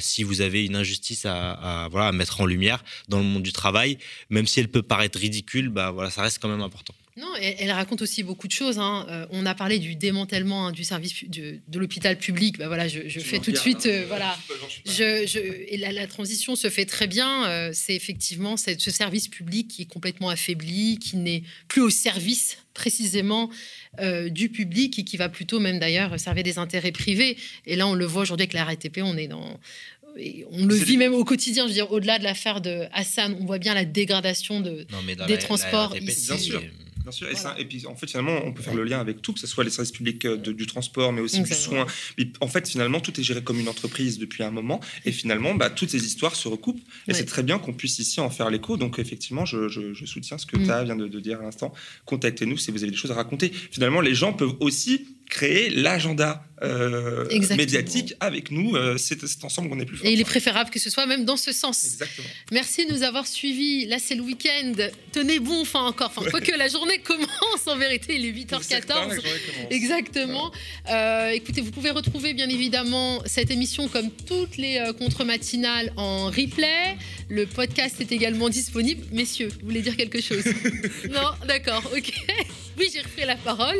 si vous avez une injustice à, voilà, à mettre en lumière dans le monde du travail, même si elle peut paraître ridicule, bah voilà, ça reste quand même important. Non, elle, raconte aussi beaucoup de choses. Hein. Euh, on a parlé du démantèlement hein, du service de, l'hôpital public. Bah voilà, je, fais tout de suite. Euh, voilà, je, et la, transition se fait très bien. Euh, c'est effectivement ce service public qui est complètement affaibli, qui n'est plus au service précisément du public et qui va plutôt même d'ailleurs servir des intérêts privés. Et là, on le voit aujourd'hui avec la RATP, on est dans on le vit même au quotidien. Je veux dire, au-delà de l'affaire de Hassan, on voit bien la dégradation de, des transports ici. Bien sûr. Bien sûr. Et, puis, en fait, finalement, on peut faire le lien avec tout, que ce soit les services publics euh, du transport, mais aussi du soin. en fait, finalement, tout est géré comme une entreprise depuis un moment. Et finalement, bah, toutes ces histoires se recoupent. Et c'est très bien qu'on puisse ici en faire l'écho. Donc, effectivement, je, soutiens ce que mm. tu vient de, de, dire à l'instant. Contactez-nous si vous avez des choses à raconter. Finalement, les gens peuvent aussi créer l'agenda euh, médiatique avec nous. Euh, c'est ensemble qu'on est plus fort. Et il est préférable que ce soit même dans ce sens. Exactement. Merci de nous avoir suivis. Là, c'est le week-end. Tenez bon, enfin encore. Enfin, que la journée commence en vérité. Il est 8h14. Exactement. Euh, écoutez, vous pouvez retrouver bien évidemment cette émission comme toutes les contre-matinales en replay. Le podcast est également disponible. Messieurs, vous voulez dire quelque chose? Non? D'accord, ok. Oui, j'ai repris la parole.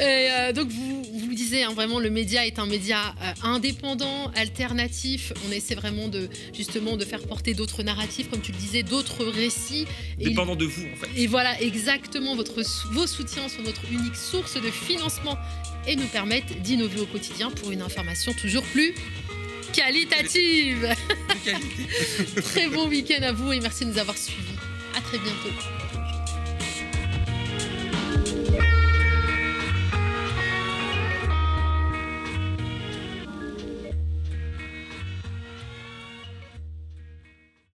Et, donc, vous, vous le disiez, hein, vraiment, le média est un média euh, indépendant, alternatif. On essaie vraiment de, justement, de faire porter d'autres narratifs, comme tu le disais, d'autres récits. Dépendant de vous, en fait. Et voilà, exactement. Votre, vos soutiens sont notre unique source de financement et nous permettent d'innover au quotidien pour une information toujours plus qualitative. Très bon week-end à vous et merci de nous avoir suivis. À très bientôt.